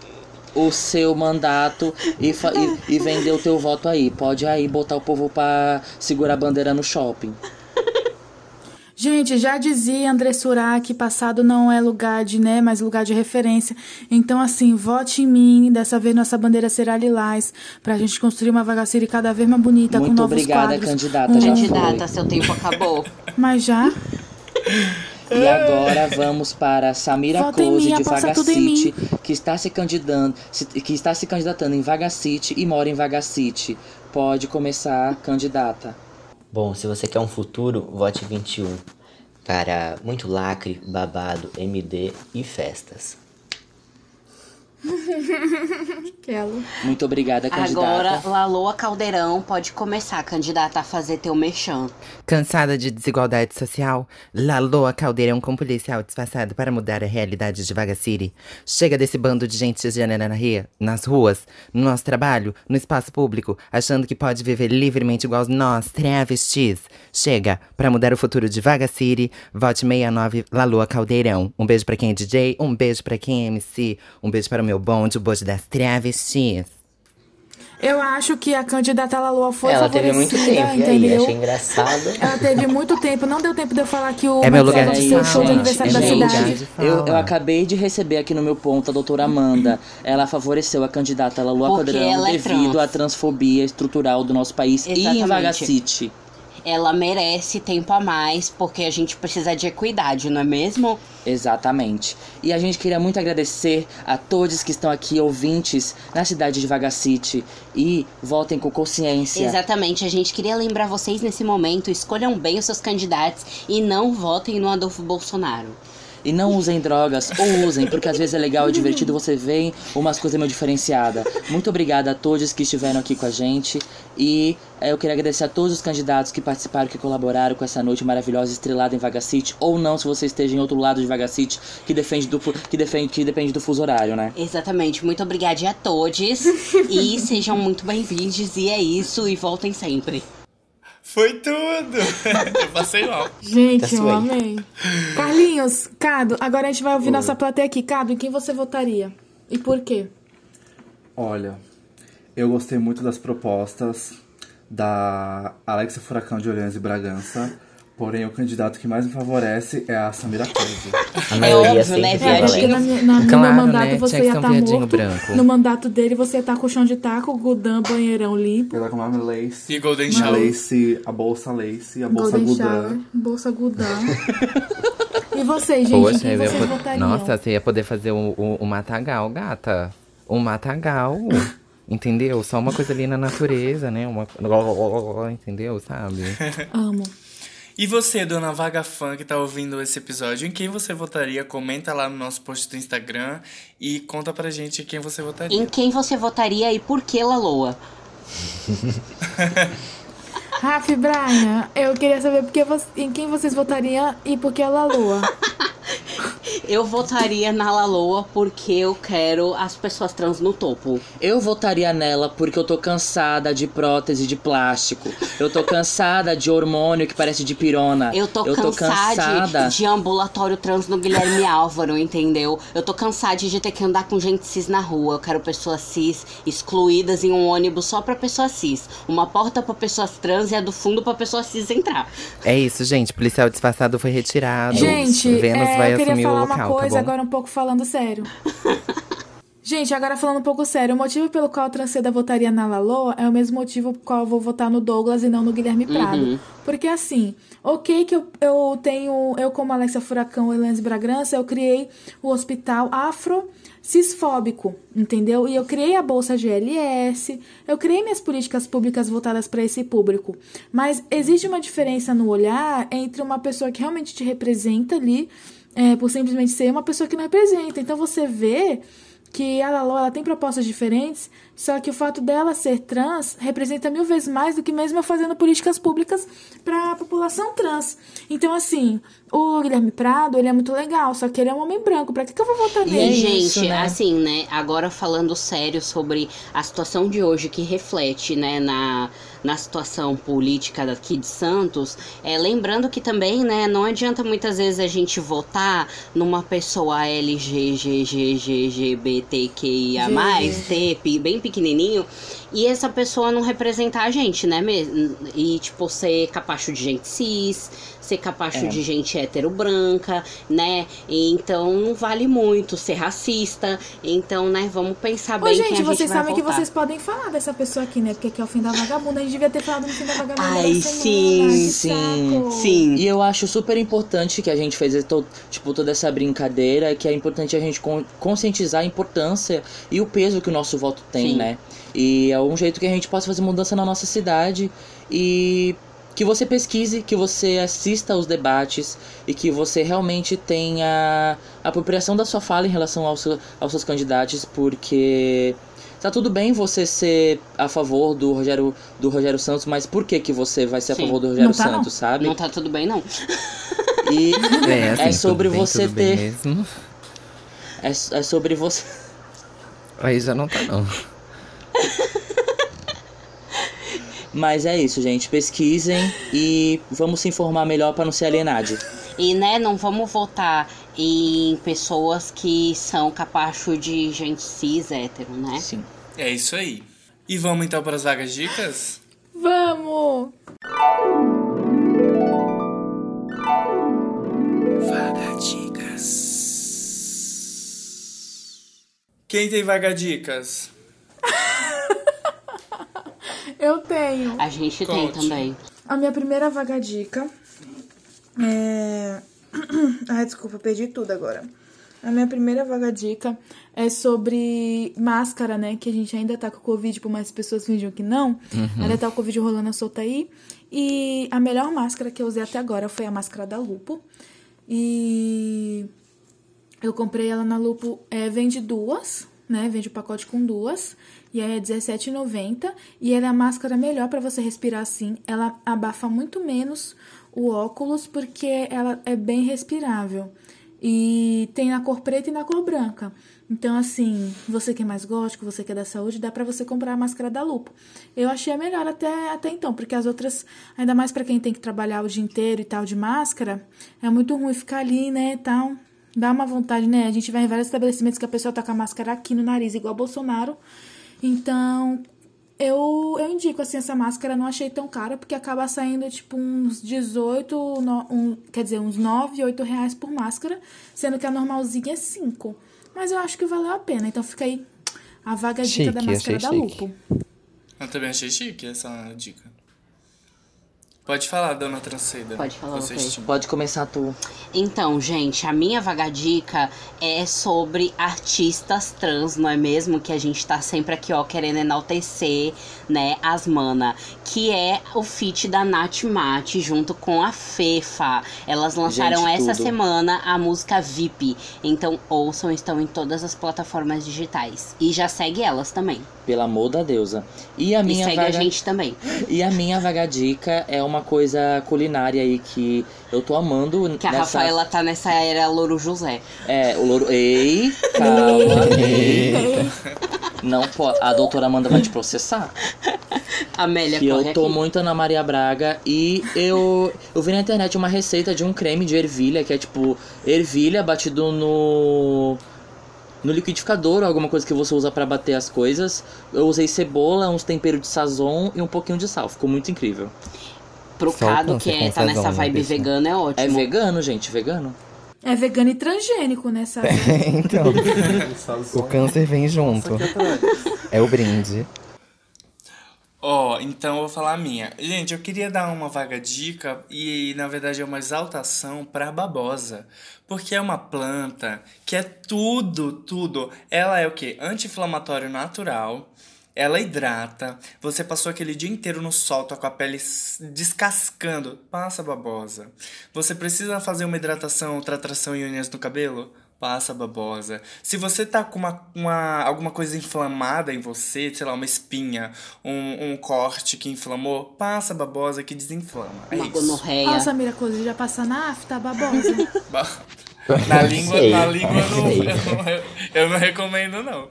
o seu mandato e, e, e vender o teu voto aí. Pode aí botar o povo pra segurar a bandeira no shopping. Gente, já dizia André Surak que passado não é lugar de, né, mas lugar de referência. Então, assim, vote em mim. Dessa vez nossa bandeira será lilás. Pra gente construir uma vagaceira cada vez mais bonita, com Muito novos obrigada, quadros. candidata. Um- Já Candidata, seu tempo acabou. Mas já? E agora vamos para Samira Vota em Close mim, de Vaga City, que está se candidatando, se- que está se candidatando em Vaga City e mora em Vaga City. Pode começar, candidata. Bom, se você quer um futuro, vote 21 para muito lacre, babado, MD e festas. Muito obrigada, candidata. Agora, Laloa Caldeirão pode começar, candidata, a fazer teu mexão. Cansada de desigualdade social? Laloa Caldeirão com policial disfarçado para mudar a realidade de Vaga City. Chega desse bando de gente cisgênera na ria, nas ruas, no nosso trabalho, no espaço público, achando que pode viver livremente igual nós, travestis. Chega, para mudar o futuro de Vaga City, vote 69 Laloa Caldeirão. Um beijo pra quem é DJ, um beijo pra quem é MC, um beijo para o meu bonde, o bonde das travestis. Eu acho que a candidata Laloa foi Ela teve muito tempo, e aí? entendeu? Achei engraçado. Ela teve muito tempo, não deu tempo de eu falar que o É meu lugar de fala, show de aniversário É da meu cidade. de Eu, eu acabei de receber aqui no meu ponto a doutora Amanda. Ela favoreceu a candidata Laloa Porque ela é devido trans. à transfobia estrutural do nosso país e em Exatamente. Ela merece tempo a mais, porque a gente precisa de equidade, não é mesmo? Exatamente. E a gente queria muito agradecer a todos que estão aqui, ouvintes, na cidade de Vaga City. E votem com consciência. Exatamente, a gente queria lembrar vocês nesse momento, escolham bem os seus candidatos e não votem no Adolfo Bolsonaro. E não usem drogas, ou usem, porque às vezes é legal e divertido você ver umas coisas meio diferenciadas. Muito obrigada a todos que estiveram aqui com a gente. E eh, eu queria agradecer a todos os candidatos que participaram, que colaboraram com essa noite maravilhosa estrelada em Vaga City. Ou não, se você esteja em outro lado de Vaga City, que, defende do, que, defende, que depende do fuso horário, né? Exatamente, muito obrigada a todos e sejam muito bem-vindos. E é isso, e voltem sempre. Foi tudo! Eu passei mal. Gente, eu suei. amei. Carlinhos, Cado, agora a gente vai ouvir nossa plateia aqui. Cado, em quem você votaria? E por quê? Olha, eu gostei muito das propostas da Alexa Furacão de Orleans e Bragança. Porém, o candidato que mais me favorece é a Samira. A É óbvio, né, É, viadinho? na, na, no Claro, meu mandato né? você ia um estar viadinho morto. branco. No mandato dele você ia estar com chão de taco, Gudan, banheirão limpo. Ela com o nome Lace. E Golden A Shower. Lace, a bolsa Lace, a bolsa Golden Shower, Gudan. bolsa Gudan. e vocês, gente, Poxa, quem eu ia vocês po- votariam? Nossa, você ia poder fazer o, o, o matagal, gata. O matagal. Entendeu? Só uma coisa ali na natureza, né? Uma... Entendeu? Sabe? Amo. E você, dona Vaga Fã, que tá ouvindo esse episódio, em quem você votaria? Comenta lá no nosso post do Instagram e conta pra gente quem você votaria. Em quem você votaria e por que Laloa? Rafa e Brian, eu queria saber porque você- em quem vocês votariam e por que Laloa. Eu votaria na Laloa porque eu quero as pessoas trans no topo. Eu votaria nela porque eu tô cansada de prótese de plástico. Eu tô cansada de hormônio que parece de pirona. Eu tô, eu tô cansada cansada. de, de ambulatório trans no Guilherme Álvaro, entendeu? Eu tô cansada de ter que andar com gente cis na rua. Eu quero pessoas cis excluídas em um ônibus só pra pessoas cis. Uma porta pra pessoas trans e a do fundo pra pessoas cis entrar. É isso, gente. Policial disfarçado foi retirado. Gente, Vênus é, vai eu queria assumir o falar local, uma tá coisa, bom? agora um pouco falando sério. Gente, agora falando um pouco sério, o motivo pelo qual a Transceda votaria na Laloa é o mesmo motivo pelo qual eu vou votar no Douglas e não no Guilherme Prado. Porque assim, ok que eu, eu tenho, eu como Alexia Furacão e Lens Bragança, eu criei o hospital afro cisfóbico, entendeu? E eu criei a bolsa GLS, eu criei minhas políticas públicas voltadas para esse público. Mas existe uma diferença no olhar entre uma pessoa que realmente te representa ali, é, por simplesmente ser uma pessoa que não representa. Então você vê que a Lalo ela tem propostas diferentes, só que o fato dela ser trans representa mil vezes mais do que mesmo eu fazendo políticas públicas para a população trans. Então, assim, o Guilherme Prado, ele é muito legal, só que ele é um homem branco. Pra que, que eu vou votar E, nele? gente, isso, né? assim, né? Agora falando sério sobre a situação de hoje que reflete, né, na, na situação política daqui de Santos, é, lembrando que também, né, não adianta muitas vezes a gente votar numa pessoa LGGGGBTQIA+, T, bem pequenininho, e essa pessoa não representar a gente, né, mesmo? E, tipo, ser capacho de gente cis, ser capacho É. de gente hétero branca, né? E então não vale muito ser racista. Então, né, vamos pensar Ô, bem gente, quem a gente vocês vai sabem que vocês podem falar dessa pessoa aqui, né? Porque aqui é o fim da vagabunda. A gente devia ter falado no fim da vagabunda. Ai, semana. sim, Que sim, saco. Sim. E eu acho super importante que a gente fez tipo, toda essa brincadeira, que é importante a gente con- conscientizar a importância e o peso que o nosso voto tem, Sim. né? E é um jeito que a gente possa fazer mudança na nossa cidade e que você pesquise, que você assista aos debates e que você realmente tenha a apropriação da sua fala em relação aos, seu- aos seus candidatos, porque tá tudo bem você ser a favor do Rogério, do Rogério Santos, mas por que, que você vai ser Sim. a favor do Rogério Não tá, não. Santos, sabe? Não tá tudo bem, não. E É, assim, é sobre bem, você ter. mesmo. É, é sobre você. Aí já não tá, não. Mas é isso, gente. Pesquisem e vamos se informar melhor para não ser alienado. E, né, não vamos votar em pessoas que são capacho de gente cis, hétero, né? Sim. É isso aí. E vamos então para as vagas dicas? Vamos! Vaga dicas. Quem tem vaga dicas? Eu tenho. A gente tem Conte. também. A minha primeira vaga dica é. Ai, desculpa, perdi tudo agora. A minha primeira vaga dica é sobre máscara, né? Que a gente ainda tá com Covid, por mais que as pessoas finjam que não. Ainda tá o Covid rolando solta aí. E a melhor máscara que eu usei até agora foi a máscara da Lupo. E eu comprei ela na Lupo, é, vende duas, né? Vende o pacote com duas. E aí é R$17,90. E ela é a máscara melhor pra você respirar assim. Ela abafa muito menos o óculos, porque ela é bem respirável. E tem na cor preta e na cor branca. Então, assim, você que é mais gótico, você que é da saúde, dá pra você comprar a máscara da Lupo. Eu achei a melhor até, até então, porque as outras, ainda mais pra quem tem que trabalhar o dia inteiro e tal de máscara, é muito ruim ficar ali, né, tal. Dá uma vontade, né? A gente vai em vários estabelecimentos que a pessoa tá com a máscara aqui no nariz, igual Bolsonaro. Então, eu, eu indico, assim, essa máscara. Não achei tão cara, porque acaba saindo, tipo, uns 18, no- um, quer dizer, uns 9, 8 reais por máscara, sendo que a normalzinha é 5. Mas eu acho que valeu a pena. Então fica aí a vaga dica da máscara da chique. Lupo. Eu também achei chique essa dica. Pode falar, dona Transceda. Pode falar, Vocês ok. tinham. Pode começar tu. Então, gente, a minha vaga dica é sobre artistas trans, não é mesmo? Que a gente tá sempre aqui, ó, querendo enaltecer, né, as mana. Que é o feat da Nath Mate junto com a Fefa. Elas lançaram Gente, essa semana a música VIP. Então, ouçam, estão em todas as plataformas digitais. E já segue elas também. Pelo amor da deusa. E a E minha segue vaga... a gente também. E a minha vaga dica é uma coisa culinária aí que eu tô amando. Que a nessa... Rafaela tá nessa era Louro José. É, o louro. Ei, calma. ei. Não pode. A doutora Amanda vai te processar. Amélia, Que corre eu tô aqui. muito Ana Maria Braga e eu eu vi na internet uma receita de um creme de ervilha que é tipo ervilha batido no no liquidificador ou alguma coisa que você usa pra bater as coisas. Eu usei cebola, uns temperos de sazon e um pouquinho de sal. Ficou muito incrível. Pro Só o Cado, câncer que é, tá nessa né, vibe bicho? vegana, é ótimo. É vegano, gente, vegano. É vegano e transgênico nessa. então, o câncer vem junto. É o brinde. Ó, então eu vou falar a minha. Gente, eu queria dar uma vaga dica e, na verdade, é uma exaltação pra babosa. Porque é uma planta que é tudo, tudo. Ela é o quê? Anti-inflamatório natural. Ela hidrata. Você passou aquele dia inteiro no sol, tá com a pele descascando. Passa babosa. Você precisa fazer uma hidratação, tratação e unhas no cabelo? Passa babosa. Se você tá com uma, uma, alguma coisa inflamada em você, sei lá, uma espinha, um, um corte que inflamou, passa babosa que desinflama. É Uma isso. gonorreia. Ó, Samira Coisa, já passa na afta, babosa. Ba- Na língua, na língua eu não, eu, não, eu não recomendo, não.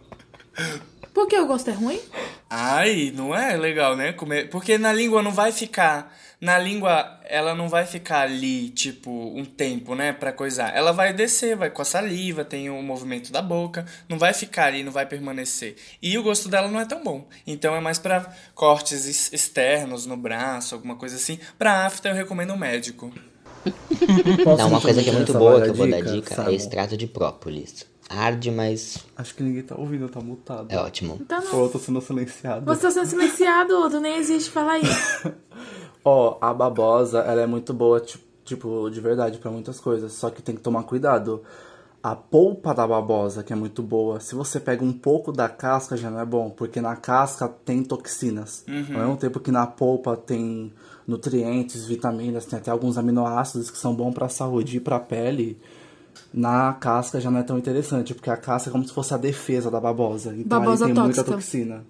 Por que o gosto é ruim? Ai, não é legal, né? Comer. Porque na língua não vai ficar. Na língua, ela não vai ficar ali, tipo, um tempo, né? Pra coisar. Ela vai descer, vai com a saliva, tem o movimento da boca. Não vai ficar ali, não vai permanecer. E o gosto dela não é tão bom. Então é mais pra cortes ex- externos no braço, alguma coisa assim. Pra afta, eu recomendo um médico. Não, uma coisa que é muito boa que eu vou dar dica, Samu? é extrato de própolis. Arde, mas Acho que ninguém tá ouvindo, tá mutado. é ótimo. Então Ou não. eu tô sendo silenciado. Você tá sendo silenciado, tu nem existe, fala aí. Ó, a babosa, ela é muito boa, ti- tipo, de verdade, pra muitas coisas. Só que tem que tomar cuidado. A polpa da babosa, que é muito boa, se você pega um pouco da casca, já não é bom. Porque na casca tem toxinas. Ao mesmo tempo que na polpa tem nutrientes, vitaminas, tem até alguns aminoácidos que são bons pra saúde e pra pele, na casca já não é tão interessante, porque a casca é como se fosse a defesa da babosa. Então Babosa aí tem muita tóxica. toxina.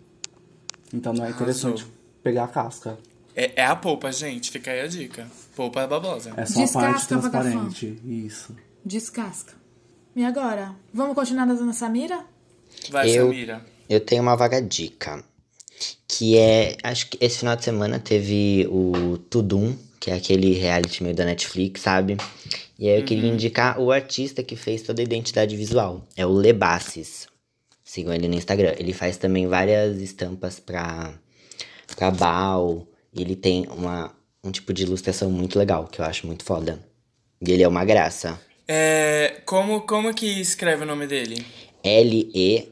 Então não é interessante Arrasou. pegar a casca. É, é a polpa, gente. Fica aí a dica. Polpa é babosa. É só a parte Descasca, transparente. Isso. Descasca. E agora? Vamos continuar na Dona Samira? Vai, Eu- Samira. Eu tenho uma vaga dica. Que é. Acho que esse final de semana teve o Tudum, que é aquele reality meio da Netflix, sabe? E aí eu queria indicar o artista que fez toda a identidade visual. É o Lebassis. Sigam ele no Instagram. Ele faz também várias estampas pra, pra Bal. E ele tem uma, um tipo de ilustração muito legal, que eu acho muito foda. E ele é uma graça. É, como, como que escreve o nome dele? L-E-B-A-S-S-I-S.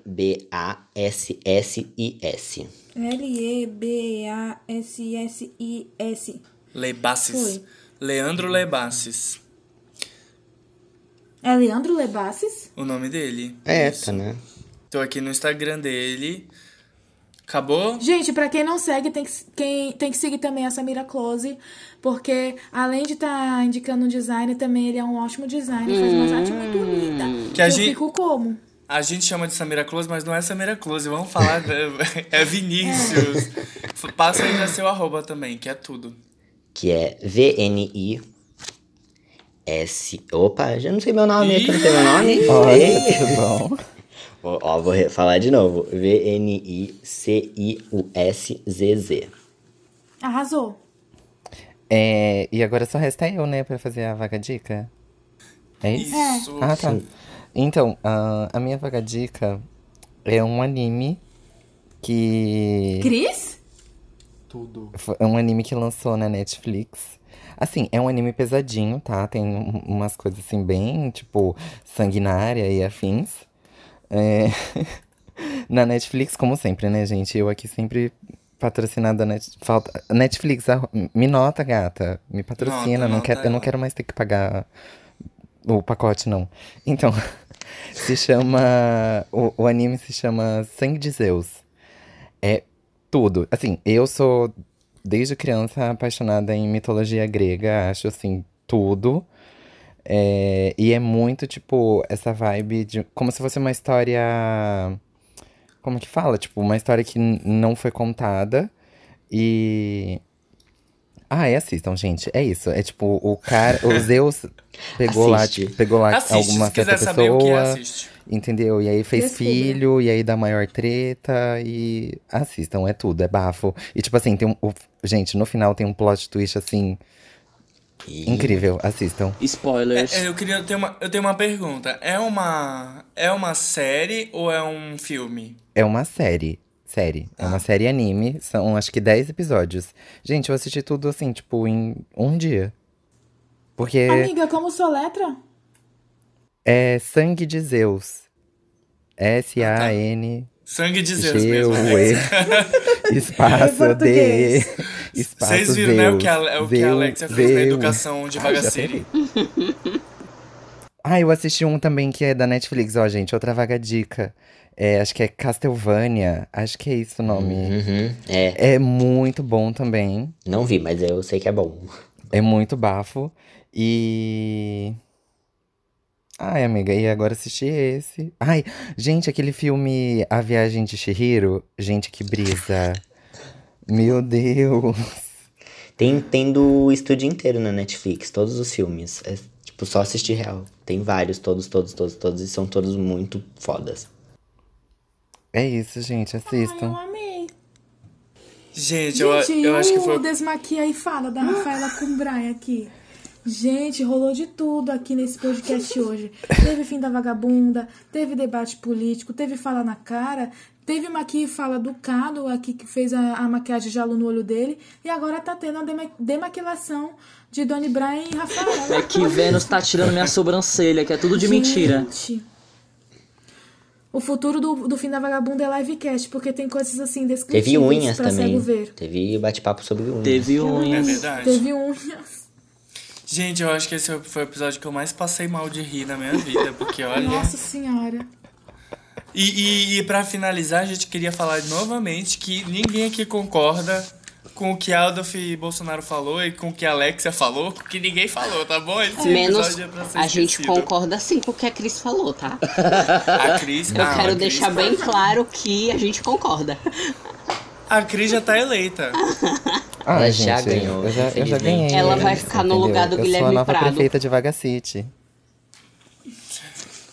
L-E-B-A-S-S-I-S. Lebassis. Foi. Leandro Lebassis. É Leandro Lebassis? O nome dele. É essa, né? Tô aqui no Instagram dele. Acabou? Gente, pra quem não segue, tem que, quem, tem que seguir também a Samira Close, porque além de estar indicando um design, também ele é um ótimo designer, faz uma arte muito linda. Que a eu gente- fico como? A gente chama de Samira Close, mas não é Samira Close. Vamos falar. é Vinícius. Passa aí já seu arroba também, que é tudo. Que é VNI S. Opa, já não sei meu nome, é que eu não sei meu nome. Olha, que bom. Ó, ó, vou falar de novo. VNI C-I-U-S-Z-Z. Arrasou. É, e agora só resta eu, né, pra fazer a vaga dica. É isso? Isso. Ah, tá. Então, a, a minha vaga dica é um anime que. Cris? Tudo. É um anime que lançou na Netflix. Assim, é um anime pesadinho, tá? Tem um- umas coisas assim bem, tipo, sanguinária e afins. É, na Netflix, como sempre, né, gente? Eu aqui sempre patrocinada Net... Falta... Netflix, arro- me nota, gata. Me patrocina. Nota, não nota quero, eu não quero mais ter que pagar o pacote, não. Então, se chama. O, o anime se chama Sangue de Zeus. É tudo. Assim, eu sou, desde criança, apaixonada em mitologia grega. Acho, assim, tudo. É, e é muito, tipo, essa vibe de. Como se fosse uma história. Como que fala? Tipo, uma história que não foi contada. E. Ah, é assistam, gente. É isso. É tipo, o cara. O Zeus pegou lá, tipo, pegou lá Assiste, alguma se certa saber o que é, pessoa. assiste. Entendeu? E aí fez filho, e aí dá maior treta, e assistam, é tudo, é bafo. E tipo assim, tem um. o- gente, no final tem um plot twist assim. Incrível, assistam. Spoilers. É, eu queria ter uma, eu tenho uma pergunta. É uma é uma série ou é um filme? É uma série. Série. É uma série anime. São acho que 10 episódios. Gente, eu assisti tudo assim, tipo, em um dia. Porque Amiga, como soletra? É Sangue de Zeus. S-A-N. Sangue de Zeus mesmo. né? G-U-E. Espaço D. Espaço Vocês viram, né, o que a, é o que a Alexia fez na educação de Bagaceira. Ah, eu assisti um também que é da Netflix, ó, gente. Outra vaga dica. É, acho que é Castlevania. Acho que é isso o nome. Uhum. É, É muito bom também. não vi, mas eu sei que é bom. É muito bafo. E. Ai, amiga, e agora assisti esse. Ai, gente, aquele filme A Viagem de Chihiro. Gente, que brisa. Meu Deus. Tem, tem do estúdio inteiro na Netflix, todos os filmes. É tipo só assistir real. Tem vários, todos, todos, todos, todos, e são todos muito fodas. É isso, gente, Ai, eu assistam. amei. Gente, eu, Gente, eu acho que o foi. Desmaquia e fala da Rafaela com Brian aqui. Gente, rolou de tudo aqui nesse podcast hoje. Teve fim da vagabunda, teve debate político, teve fala na cara, teve uma aqui fala do Cado aqui que fez a, a maquiagem de alu no olho dele, e agora tá tendo a dema- demaquilação de Doni Brian e Rafaela. É que Vênus tá tirando minha sobrancelha, que é tudo de mentira. Gente, O futuro do, do fim da vagabunda é livecast, porque tem coisas assim Teve descritíveis unhas pra também. cego ver. Teve bate-papo sobre unhas. Teve É um. verdade. Teve unhas. Gente, eu acho que esse foi o episódio que eu mais passei mal de rir na minha vida, porque olha. Nossa senhora. E, e, e para finalizar, a gente queria falar novamente que ninguém aqui concorda com o que Adolf Bolsonaro falou e com o que a Alexia falou, que ninguém falou, tá bom? Esse Menos é pra ser a gente concorda sim com o que a Cris falou, tá? A Cris, Eu ah, a quero Cris- deixar bem claro que a gente concorda. A Cris já tá eleita. Ah, Ela gente, já ganhou, Eu já, eu já ganhei. Ela vai isso, ficar no entendeu? lugar do eu sou Guilherme a nova Prado. prefeita de Vaga City.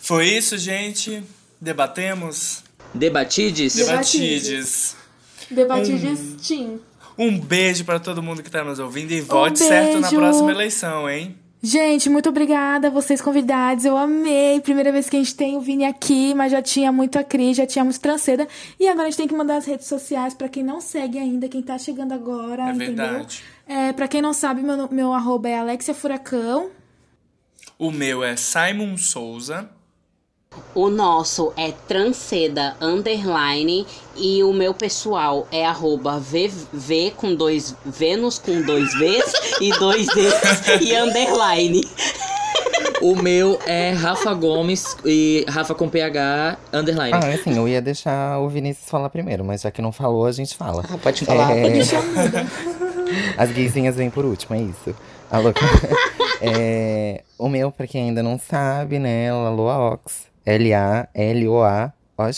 Foi isso, gente. Debatemos. Debatides? Debatides. Debatides Team. Um beijo pra todo mundo que tá nos ouvindo e vote Um certo na próxima eleição, hein? Gente, muito obrigada a vocês convidados. Eu amei. Primeira vez que a gente tem o Vini aqui, mas já tinha muito a Cris, já tinha muito Tranceda. E agora a gente tem que mandar as redes sociais pra quem não segue ainda, quem tá chegando agora, É entendeu? verdade. É, pra quem não sabe, meu, meu arroba é Alexia Furacão. O meu é Simon Souza. O nosso é Transceda Underline e o meu pessoal é arroba VV com dois Vênus com dois Vs e dois Ds e underline. O meu é Rafa Gomes e Rafa com PH underline. Ah, assim, eu ia deixar o Vinícius falar primeiro, mas já que não falou, a gente fala. Ah, pode falar, É, pode As gaysinhas vêm por último, é isso. Alô. é, o meu, pra quem ainda não sabe, né? Laloaox. L-A-L-O-A-O-X.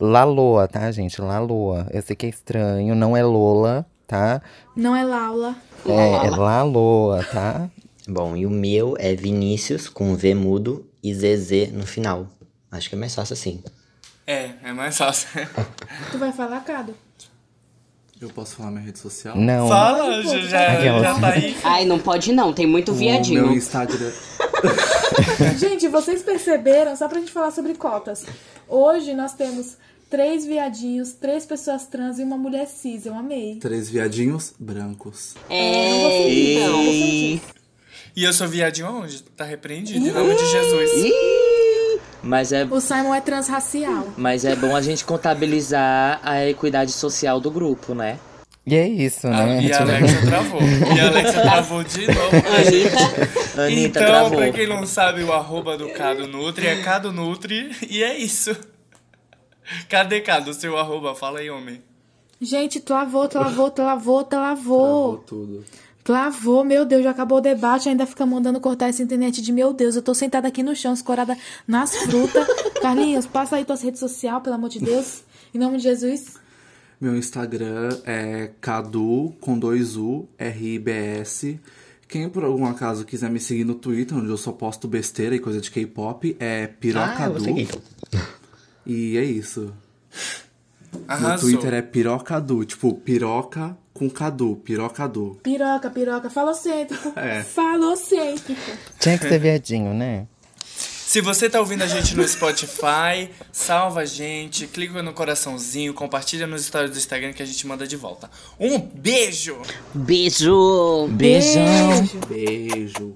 Laloa, tá, gente? Laloa. Eu sei que é estranho, não é Lola, tá? Não é Laula. É, é Laloa, tá? Bom, e o meu é Vinícius com V mudo e ZZ no final. Acho que é mais fácil assim. É, é mais fácil. Tu vai falar, Cado? Eu posso falar minha rede social? Não. Fala, já, já, já tá aí. Ai, não pode não, tem muito O meu viadinho. Instagram. Gente, vocês perceberam, só pra gente falar sobre cotas. Hoje nós temos três viadinhos, três pessoas trans e uma mulher cis. Eu amei. Três viadinhos brancos. É, então. E eu sou viadinho aonde? Tá repreendido, em nome de Jesus. Mas é, O Simon é transracial. mas é bom a gente contabilizar a equidade social do grupo, né? E é isso, Ah, né? e a Tipo, Alexa travou. E a Alexa travou de novo. Anitta, Anitta então, travou. pra quem não sabe, o arroba do Cado Nutri é Cado Nutri. E é isso. Cadê, Cado, o seu arroba? Fala aí, homem. Gente, tu lavou, tu lavou, tu lavou, tu Travou lavou. tudo. Tu lavou, meu Deus, já acabou o debate, ainda fica mandando cortar essa internet de meu Deus. Eu tô sentada aqui no chão, escorada nas frutas. Carlinhos, passa aí tuas redes sociais, pelo amor de Deus. Em nome de Jesus. Meu Instagram é Cadu com dois U, R-I-B-S. Quem por algum acaso quiser me seguir no Twitter, onde eu só posto besteira e coisa de K-pop, é Ah, Pirocadu. então. e é isso. No Arrasou. Twitter é Pirocadu, tipo, piroca com Cadu, Pirocadu. Piroca, piroca, falocêntrico. É. Falocêntrico. Tinha que ser viadinho, né? Se você tá ouvindo a gente no Spotify, salva a gente, clica no coraçãozinho, compartilha nos stories do Instagram que a gente manda de volta. Um beijo! beijo! Beijão! Beijo. Beijo.